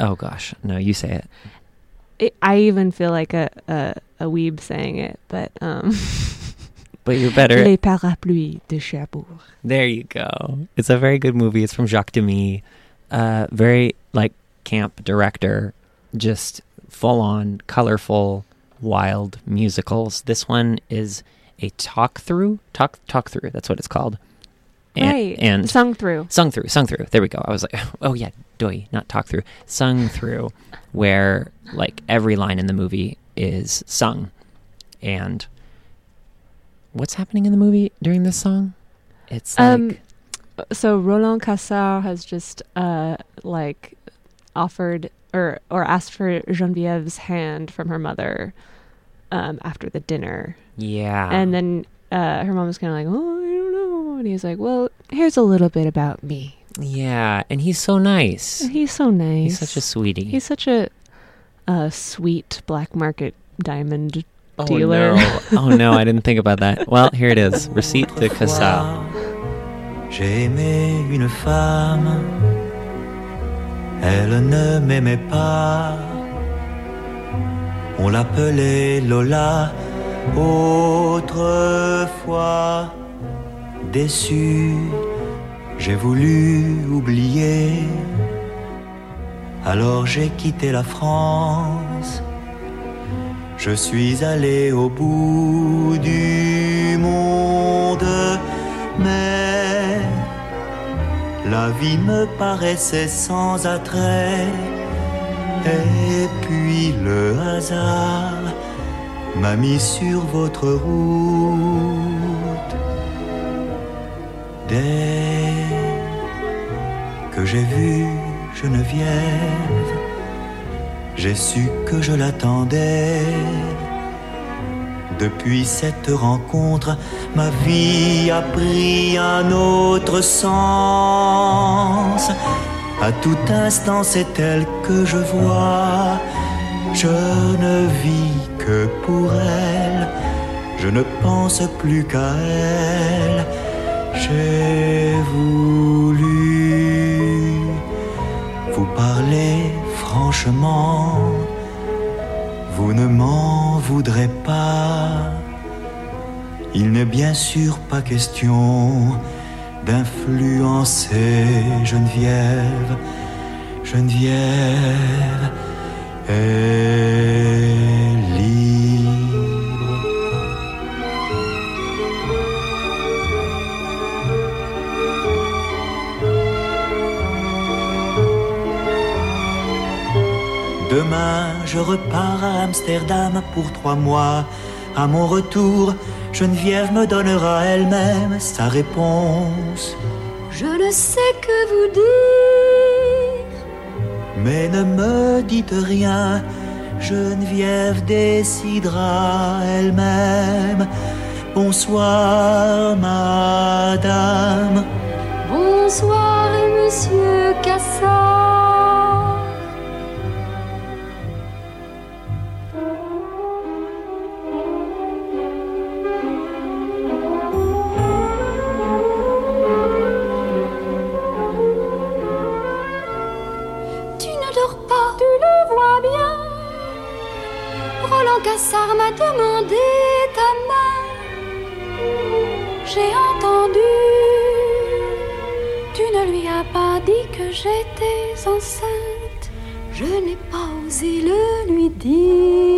Oh gosh, no, you say it. It, I even feel like a, a, a weeb saying it, but um, But you're better. Les Parapluies de Cherbourg. There you go. It's a very good movie. It's from Jacques Demy. Uh, very like camp director, just full on colorful, wild musicals. This one is a talk through, talk talk through. That's what it's called. And, right. and sung through. sung through, sung through. There we go. I was like, oh yeah, doy, not talk through, sung through, where like every line in the movie is sung, and what's happening in the movie during this song? It's like Um, so Roland Cassard has just uh like offered or or asked for Genevieve's hand from her mother um after the dinner. yeah, And then uh her mom was kind of like, "Oh, I don't know." And he's like, "Well, here's a little bit about me." yeah, and he's so nice. He's so nice. He's such a sweetie. He's such a uh sweet black market diamond oh, dealer. No. oh no, I didn't think about that. Well, here it is. Receipt de Cassar. J'ai aimé une femme, elle ne m'aimait pas. On l'appelait Lola autrefois. Déçu, j'ai voulu oublier. Alors j'ai quitté la France. Je suis allé au bout du monde, mais la vie me paraissait sans attrait. Et puis le hasard m'a mis sur votre route. Dès que j'ai vu Geneviève, j'ai su que je l'attendais. Depuis cette rencontre, ma vie a pris un autre sens. À tout instant, c'est elle que je vois. Je ne vis que pour elle. Je ne pense plus qu'à elle. J'ai voulu vous parler franchement. Vous ne m'en voudrez pas. Il n'est bien sûr pas question d'influencer Geneviève. Geneviève est Demain, je repars à Amsterdam pour trois mois. À mon retour, Geneviève me donnera elle-même sa réponse. Je ne sais que vous dire. Mais ne me dites rien, Geneviève décidera elle-même. Bonsoir, madame. Bonsoir, monsieur Cassard. M'a demandé ta main. J'ai entendu. Tu ne lui as pas dit que j'étais enceinte. Je n'ai pas osé le lui dire.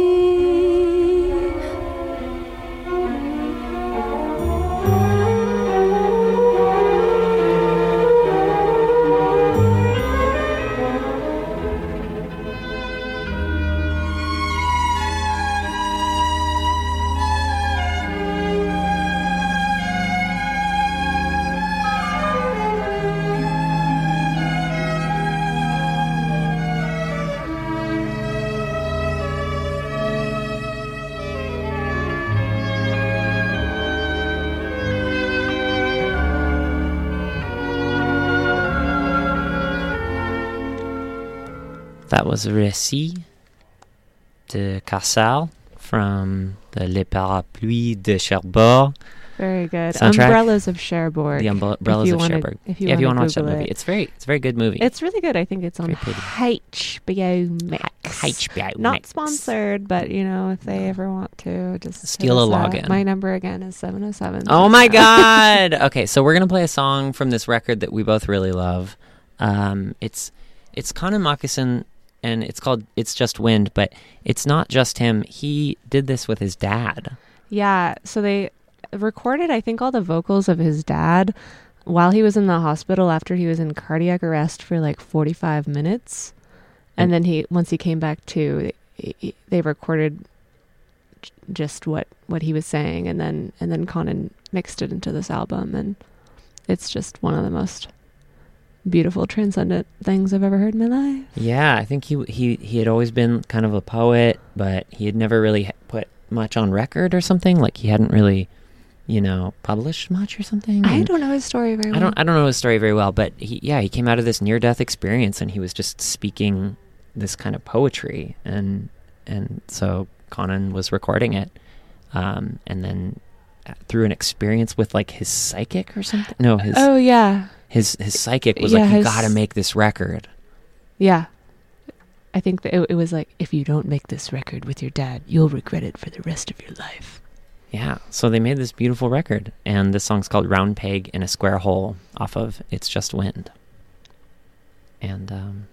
Was Récit de Cassel from the Les Parapluies de Cherbourg. Very good. Soundtrack? Umbrellas of Cherbourg. The umbrellas of wanna- Cherbourg. If you yeah, if you want to watch that movie, it. it's very, it's a very good movie. It's really good. I think it's on. HBO Max. HBO Not Max. sponsored, but you know, if they ever want to, just Steal a login. My number again is seven oh seven. Oh my god! okay, so we're gonna play a song from this record that we both really love. Um, it's it's Connan Mockasin, and it's called "It's Just Wind," but it's not just him. He did this with his dad. Yeah, so they recorded, I think, all the vocals of his dad while he was in the hospital after he was in cardiac arrest for like 45 minutes. And And- then he, once he came back to, he- he- they recorded just what, what he was saying. And then, and then Connan mixed it into this album. And it's just one of the most beautiful, transcendent things I've ever heard in my life. Yeah, I think he he he had always been kind of a poet, but he had never really put much on record or something. Like he hadn't really, you know, published much or something. I don't know his story very well. I don't I don't know his story very well, but he yeah, he came out of this near death experience and he was just speaking this kind of poetry and and so Connan was recording it. Um and then uh, through an experience with like his psychic or something. No, his Oh, yeah. His his psychic was Yeah, like you his- got to make this record. Yeah. I think that it, it was like, if you don't make this record with your dad, you'll regret it for the rest of your life. Yeah, so they made this beautiful record and this song's called Round Peg in a Square Hole off of It's Just Wind. And um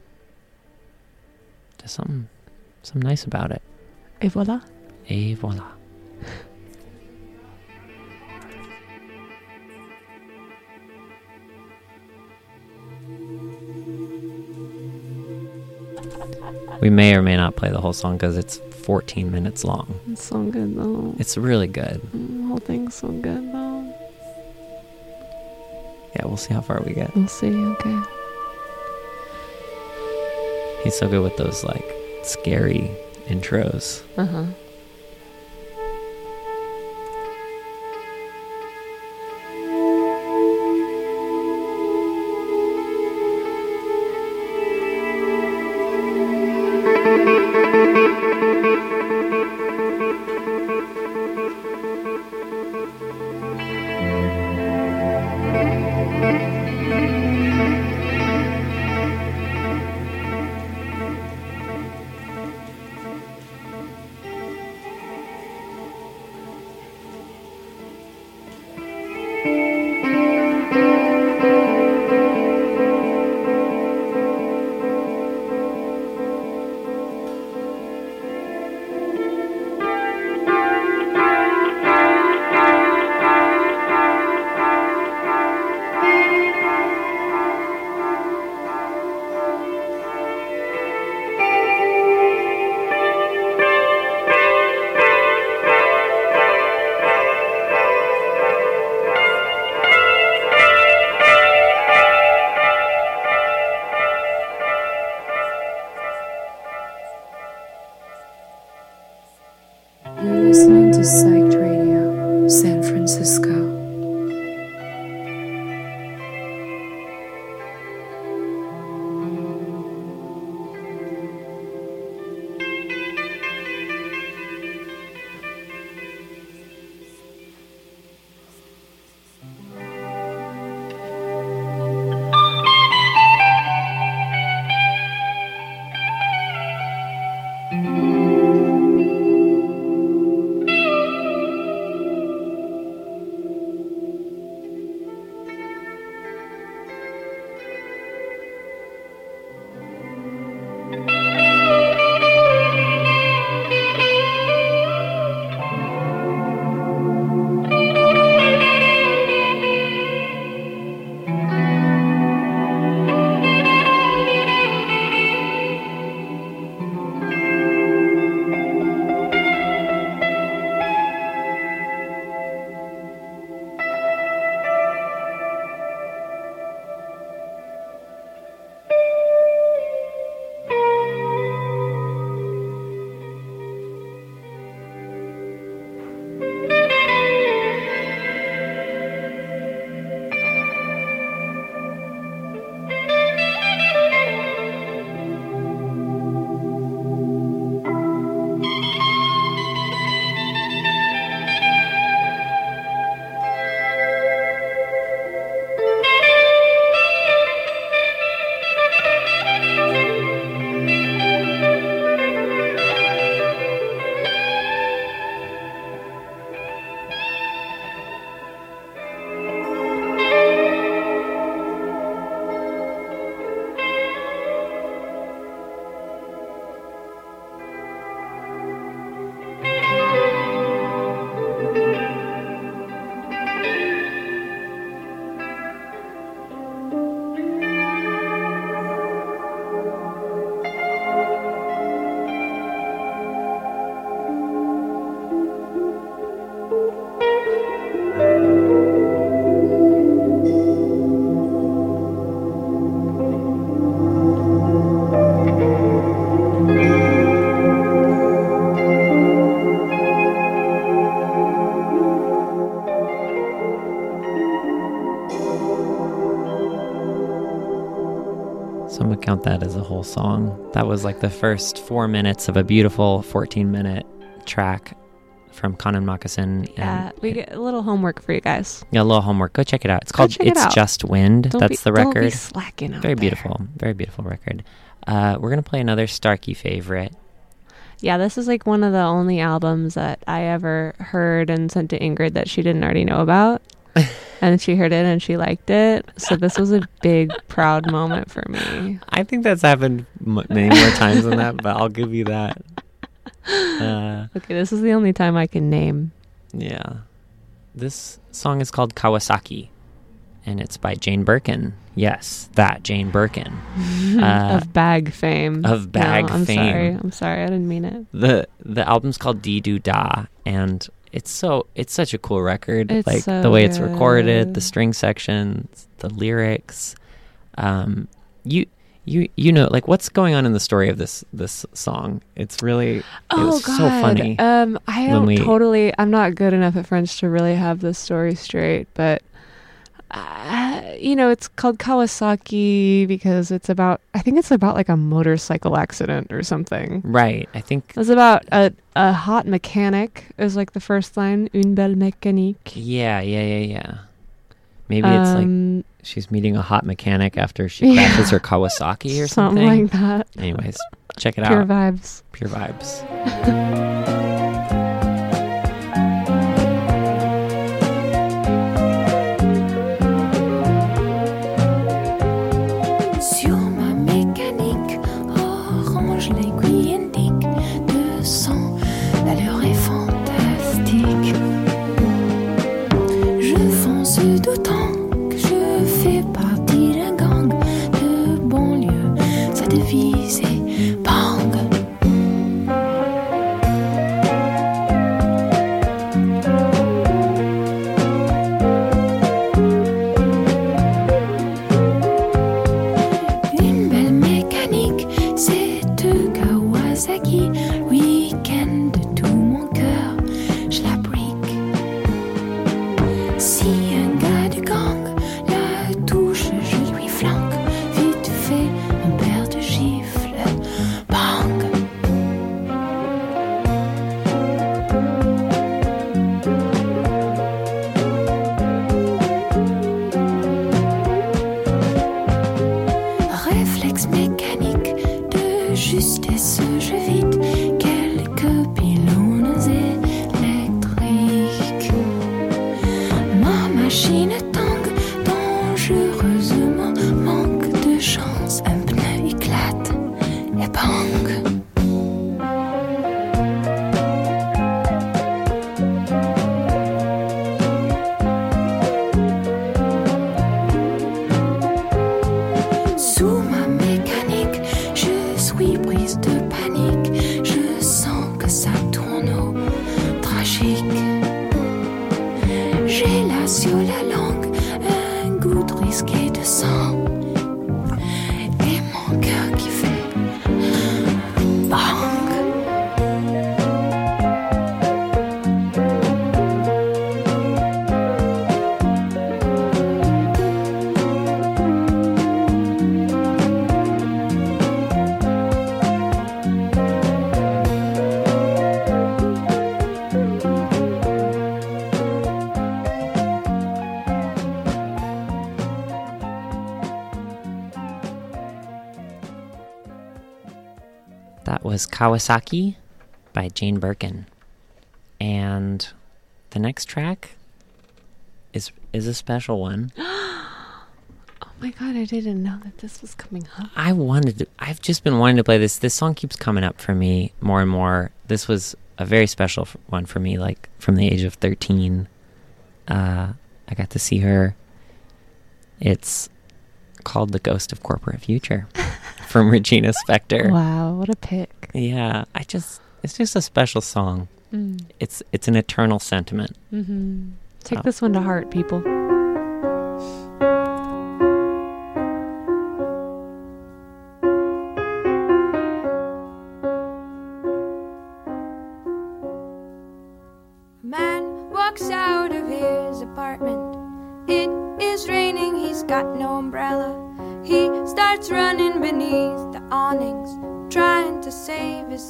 there's something something nice about it. Et voila. Et voilà. We may or may not play the whole song because it's 14 minutes long. It's so good though. It's really good. Mm, The whole thing's so good though. Yeah, we'll see how far we get. We'll see. Okay. He's so good with those like scary intros. Uh huh. That as a whole song. That was like the first four minutes of a beautiful 14 minute track from Connan Mockasin. Yeah, and we get a little homework for you guys. yeah, a little homework. Go check it out. It's called check it It's. Just Wind. Don't That's be- the don't be record. slacking Very there. beautiful. Very beautiful record. Uh, we're gonna play another Starkey favorite. Yeah, this is like one of the only albums that I ever heard and sent to Ingrid that she didn't already know about. and she heard it and she liked it. So this was a big, proud moment for me. I think that's happened m- many more times than that, but I'll give you that. Uh, Okay, this is the only time I can name. yeah. This song is called Kawasaki, and it's by Jane Birkin. Yes, that Jane Birkin. Uh, of bag fame. of bag no, I'm fame. sorry. I'm sorry. I didn't mean it. the the album's called Di Doo Dah, and it's so it's such a cool record. It's like so the way it's recorded, the string sections, the lyrics. Um, you you you know like what's going on in the story of this this song? It's really it Oh was God. so funny. Um, I don't we- totally. I'm not good enough at French to really have this story straight, but uh, you know, it's called Kawasaki because it's about. I think it's about like a motorcycle accident or something. right. I think It's about a a hot mechanic. Is like the first line. Une belle mécanique. yeah yeah yeah yeah. Maybe it's like Um, she's meeting a hot mechanic after she Yeah. crashes her Kawasaki or something something. like that. Anyways, check it Pure out. Pure vibes. Pure vibes. That was Kawasaki by Jane Birkin. And the next track is is a special one. Oh my God! I didn't know that this was coming up. I wanted to, I've just been wanting to play this. This song keeps coming up for me more and more. This was a very special one for me like from the age of 13. Uh I got to see her. It's called The Ghost of Corporate Future from Regina Spektor. Wow, what a pick! Yeah, I just it's just a special song. Mm. It's it's an eternal sentiment. hmm Take this one to heart, people.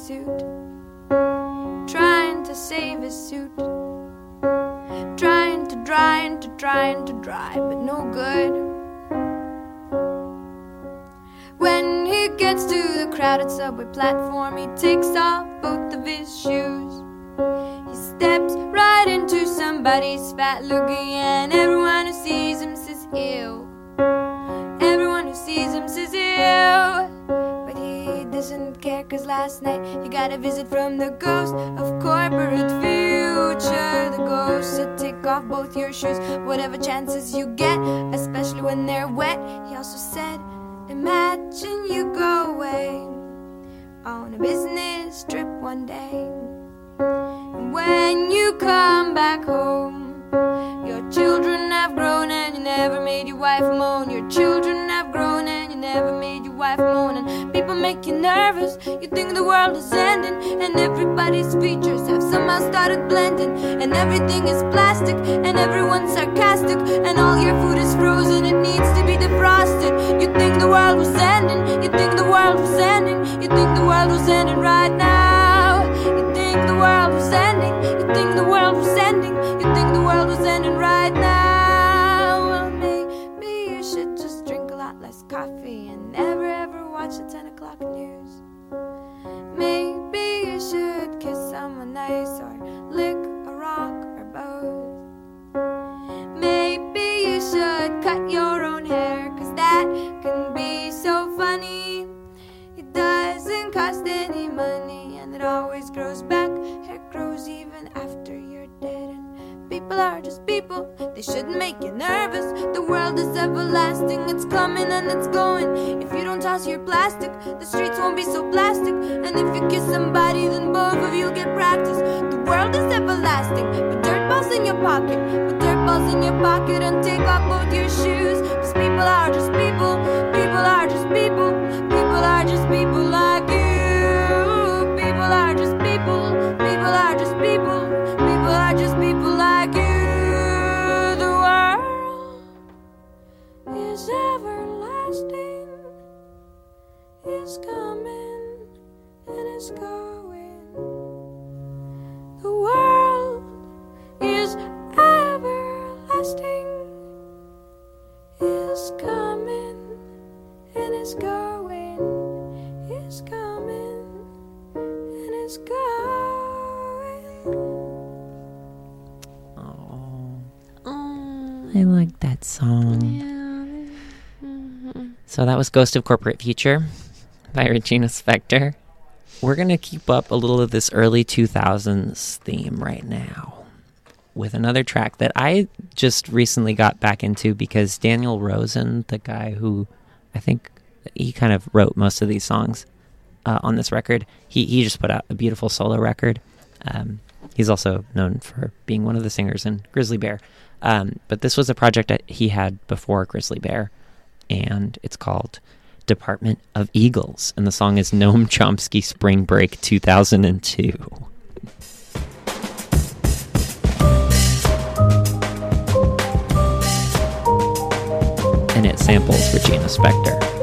Suit. Trying to save his suit. Trying to, trying to, trying to dry, but no good. When he gets to the crowded subway platform, he takes off both of his shoes. He steps right into somebody's fat looking, and everyone who sees him says, Ew. Everyone who sees him says, Ew. Doesn't care, cause last night you got a visit from the ghost of corporate future. The ghost said, Take off both your shoes, whatever chances you get, especially when they're wet. He also said, Imagine you go away on a business trip one day. And when you come back home, your children have grown and you never made your wife moan. Your children have grown never made your wife moan. And people make you nervous. You think the world is ending, and everybody's features have somehow started blending. And everything is plastic, and everyone's sarcastic. And all your food is frozen, it needs to be defrosted. You think the world was ending, you think the world was ending, you think the world was ending right now. You think the world was ending, you think the world was ending, you think the world was ending right now. Watch the 10 o'clock news. Maybe you should kiss someone nice or lick a rock or both. Maybe you should cut your own hair, cause that can be so funny. It doesn't cost any money and it always grows back. Hair grows even after people are just people, they shouldn't make you nervous. The world is everlasting, it's coming and it's going. If you don't toss your plastic, the streets won't be so plastic. And if you kiss somebody, then both of you get practice. The world is everlasting, put dirt balls in your pocket, put dirt balls in your pocket and take off both your shoes. Cause people are just people, people are just people, people are just people like you. Is coming and is going. The world is everlasting, is coming and is going, is coming and is going. I like that song. Yeah. So that was Ghost of Corporate Future by Regina Spektor. We're going to keep up a little of this early 2000s theme right now with another track that I just recently got back into because Daniel Rossen, the guy who I think he kind of wrote most of these songs uh, on this record, he, he just put out a beautiful solo record. Um, he's also known for being one of the singers in Grizzly Bear. Um, but this was a project that he had before Grizzly Bear, and it's called Department of Eagles, and the song is Noam Chomsky Spring Break 2002. And it samples Regina Spektor.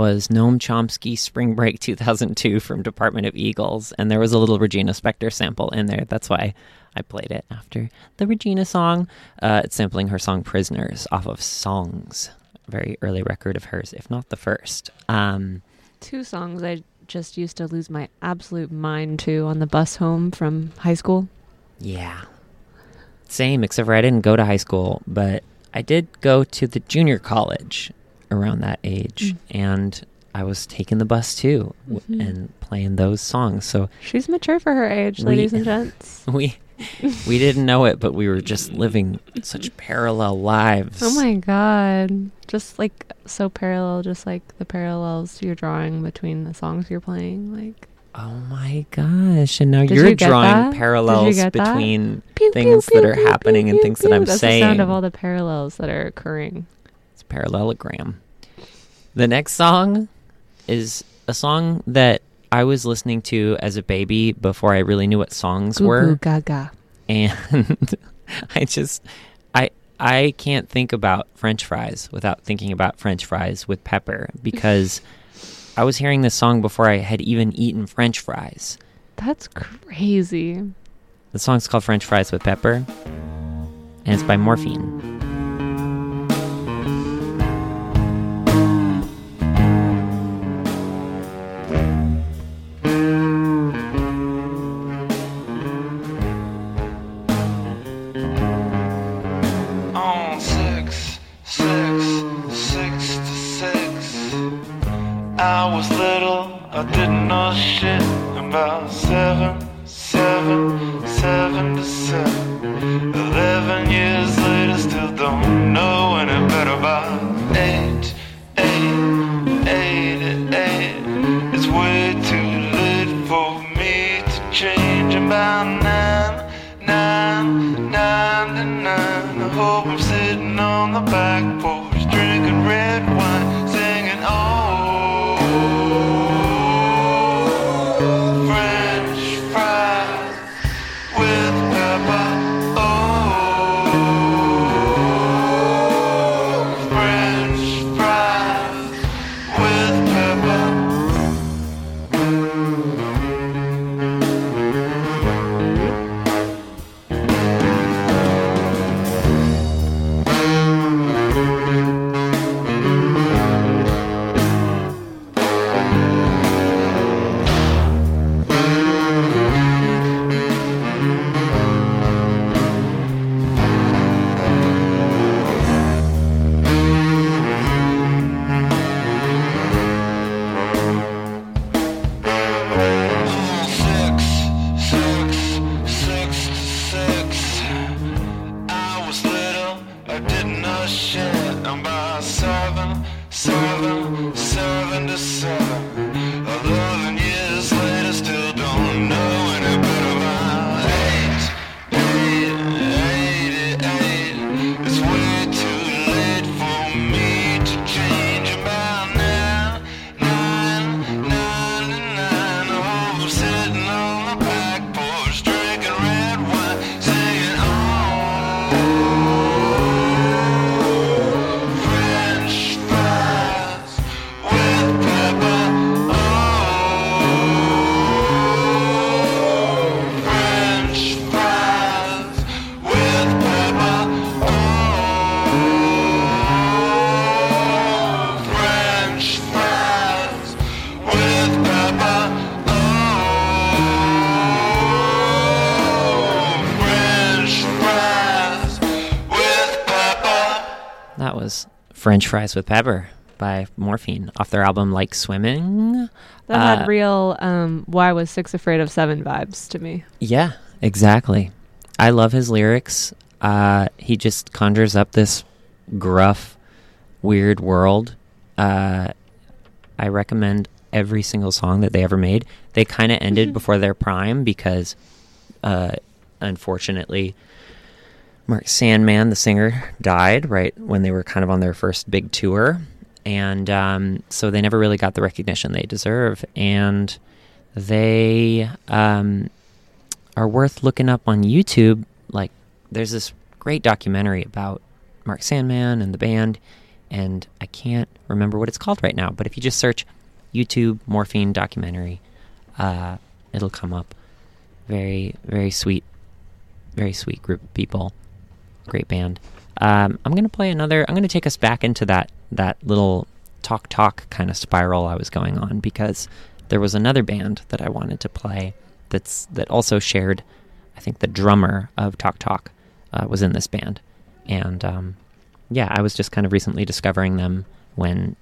Was Noam Chomsky Spring Break 2002 from Department of Eagles, and there was a little Regina Spektor sample in there. That's why I played it after the Regina song. Uh, it's sampling her song Prisoners off of Songs, a very early record of hers, if not the first. Um, Two songs I just used to lose my absolute mind to on the bus home from high school. Yeah. Same, except for I didn't go to high school, but I did go to the junior college around that age, Mm. and I was taking the bus too w- Mhm. and playing those songs. So She's mature for her age, We- ladies and gents. we we didn't know it, but we were just living such parallel lives. Oh my god. Just like so parallel, just like the parallels you're drawing between the songs you're playing. Like Oh my gosh! And now Did you're you drawing that? Parallels between Pew, things pew, that are pew, happening pew, and things that. I'm That's saying. the sound of all the parallels that are occurring. Parallelogram. The next song is a song that I was listening to as a baby before I really knew what songs Goo were. goo gaga. and I just I I can't think about French fries without thinking about French fries with pepper because I was hearing this song before I had even eaten French fries. That's crazy. The song's called French Fries with Pepper, and it's by Morphine. I didn't know shit about seven, seven, seven to seven. Eleven years later, still don't know any better about eight, eight, eight, eight. It's way too late for me to change about French Fries with Pepper by Morphine off their album Like Swimming. That Uh, had real um, "Why was six afraid of seven vibes to me. Yeah, exactly. I love his lyrics. Uh, he just conjures up this gruff, weird world. Uh, I recommend every single song that they ever made. They kind of ended before their prime because, uh, unfortunately, Mark Sandman, the singer, died right when they were kind of on their first big tour. And um, so they never really got the recognition they deserve. And they um, are worth looking up on YouTube. Like, there's this great documentary about Mark Sandman and the band, and I can't remember what it's called right now. But if you just search YouTube Morphine documentary, uh, it'll come up. Very, very sweet, very sweet group of people. Great band. Um, I'm gonna play another. I'm gonna take us back into that that little talk talk kind of spiral I was going on because there was another band that I wanted to play that's that also shared. I think the drummer of Talk Talk uh, was in this band, and um, yeah, I was just kind of recently discovering them when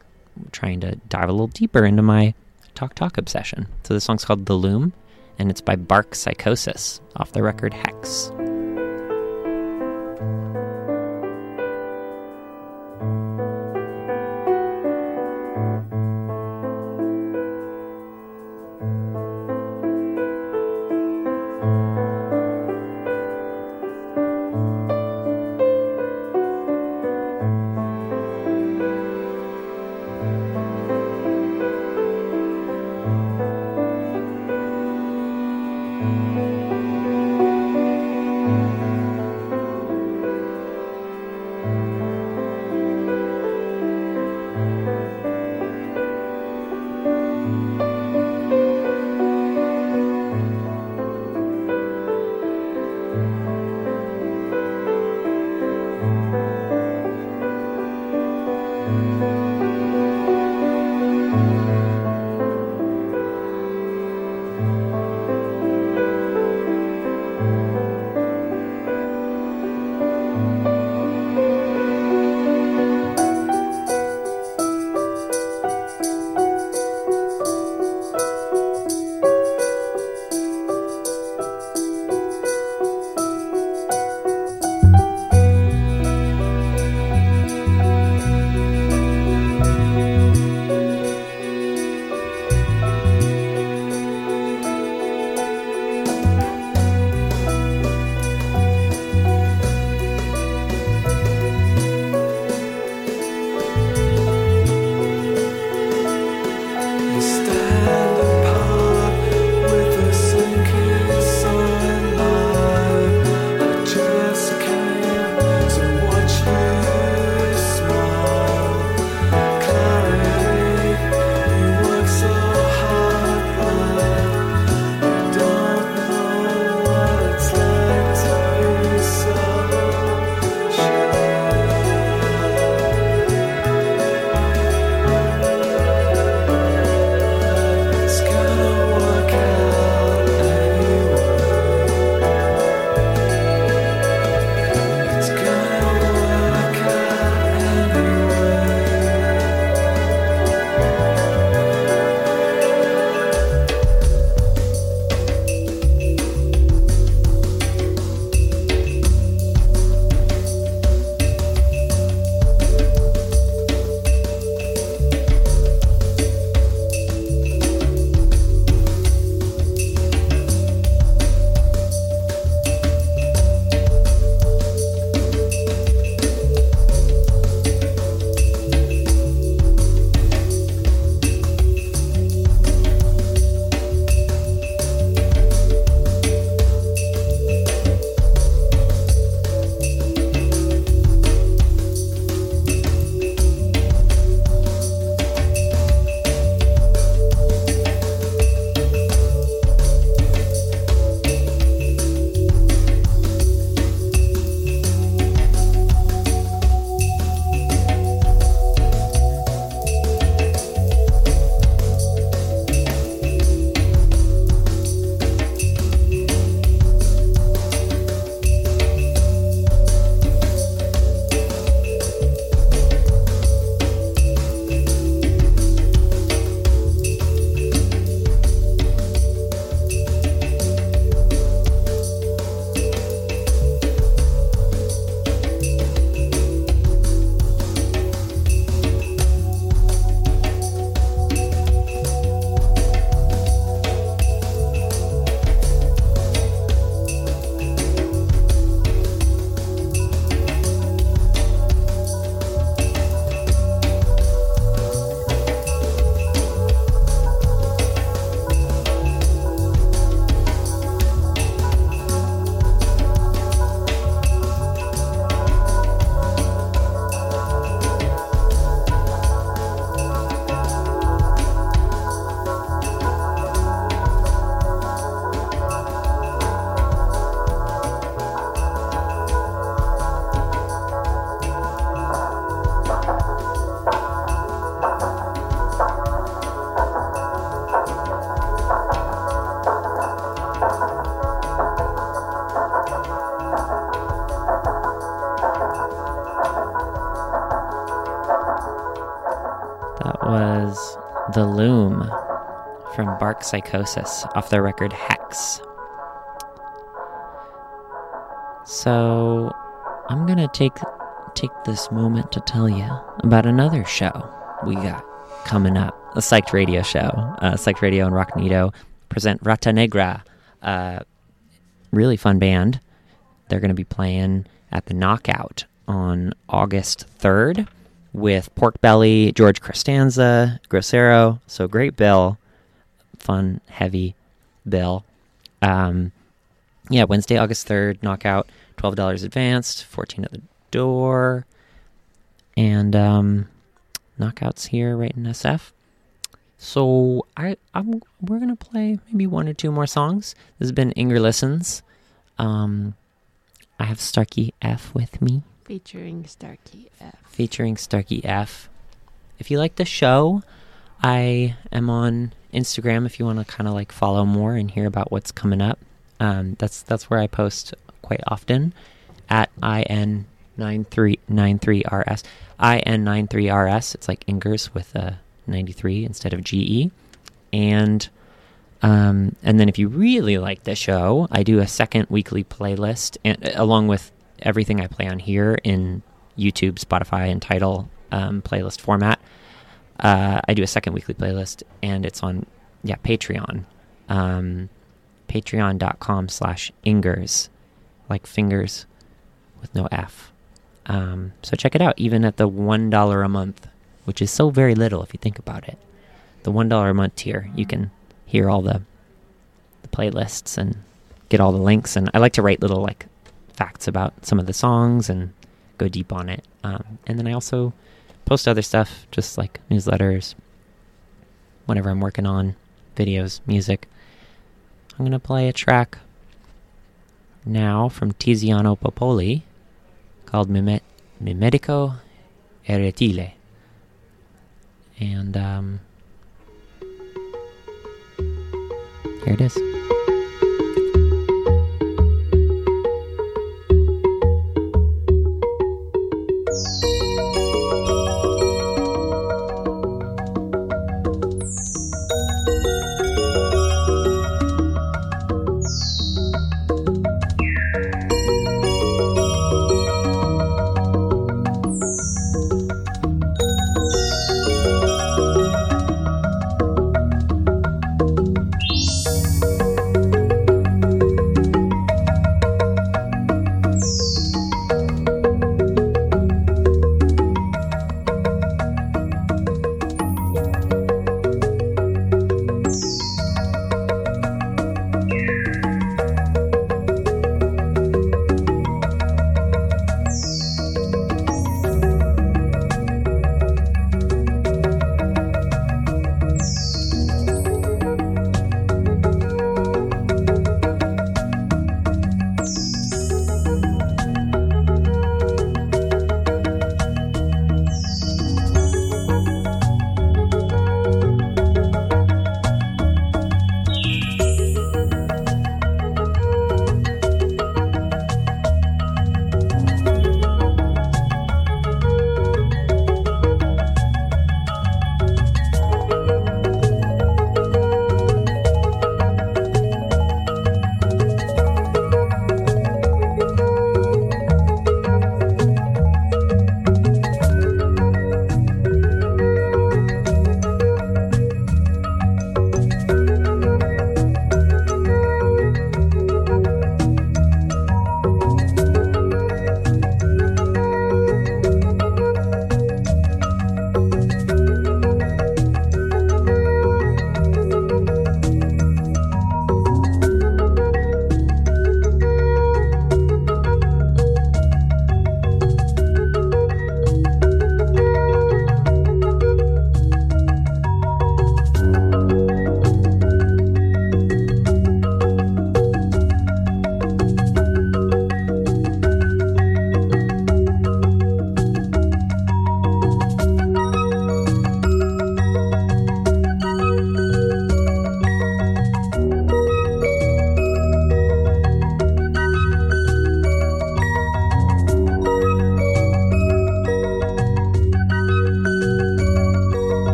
trying to dive a little deeper into my Talk Talk obsession. So this song's called The Loom, and it's by Bark Psychosis off the record Hex. Bark Psychosis off their record Hex. So I'm gonna take take this moment to tell you about another show we got coming up. A Psyched Radio show. Uh, Psyched Radio and Rocknito present Rata Negra. Uh, really fun band. They're going to be playing at the Knockout on August 3rd with Pork Belly, George Costanza, Grossero. So great bill. Fun, heavy bill. Um, yeah, Wednesday, August 3rd, Knockout. $12 advanced, 14 at the door. And um, Knockouts here right in SF. So I I'm we're gonna play maybe one or two more songs. This has been Inger Listens. Um, I have Starkey F with me, Featuring Starkey F. featuring Starkey F. If you like the show, I am on Instagram. If you want to kind of like follow more and hear about what's coming up, um, that's that's where I post quite often at in nine three nine three rs in nine three rs. It's like Ingers with a ninety three instead of ge, and um, and then if you really like the show, I do a second weekly playlist, and along with everything I play on here in YouTube, Spotify, and Tidal um, playlist format. Uh, I do a second weekly playlist, and it's on yeah Patreon, um, patreon.com slash ingers, like fingers with no f. Um, so check it out, even at the one dollar a month, which is so very little if you think about it. The one dollar a month tier, you can hear all the the playlists and get all the links. And I like to write little like facts about some of the songs and go deep on it. Um, and then I also post other stuff, just like newsletters, whatever I'm working on, videos, music. I'm gonna play a track now from Tiziano Popoli called Mimet- Mimetico Eretile. And um, here it is.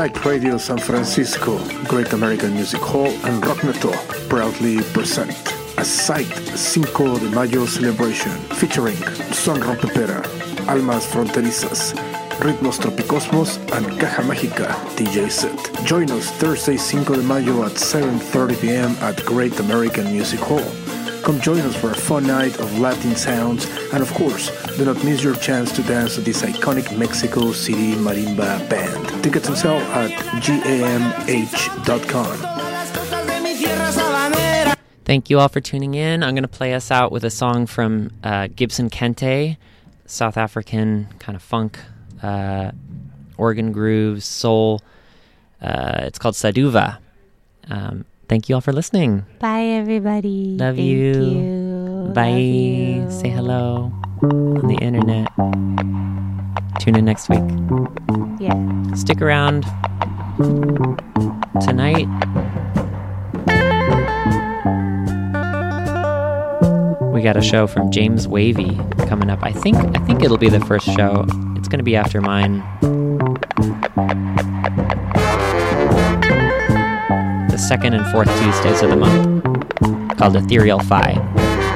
Psych Radio San Francisco, Great American Music Hall, and Rockneto proudly present a Psych Cinco de Mayo celebration featuring Son Rompe Pera, Almas Fronterizas, Ritmos Tropicosmos, and Caja Mágica DJ set. Join us Thursday Cinco de Mayo at 7.30 p.m. at Great American Music Hall. Come join us for a fun night of Latin sounds, and of course, do not miss your chance to dance with this iconic Mexico City marimba band. Tickets on sale at gamh.com. Thank you all for tuning in. I'm going to play us out with a song from uh, Gibson Kente, South African kind of funk, uh, organ grooves, soul. Uh, it's called Saduva. Um, thank you all for listening. Bye, everybody. Love Thank you. you. Bye. Love you. Say hello on the internet. Tune in next week. Yeah. Stick around tonight. We got a show from James Wavy coming up. I think I think it'll be the first show. It's going to be after mine. Second and fourth Tuesdays of the month, called Ethereal Phi.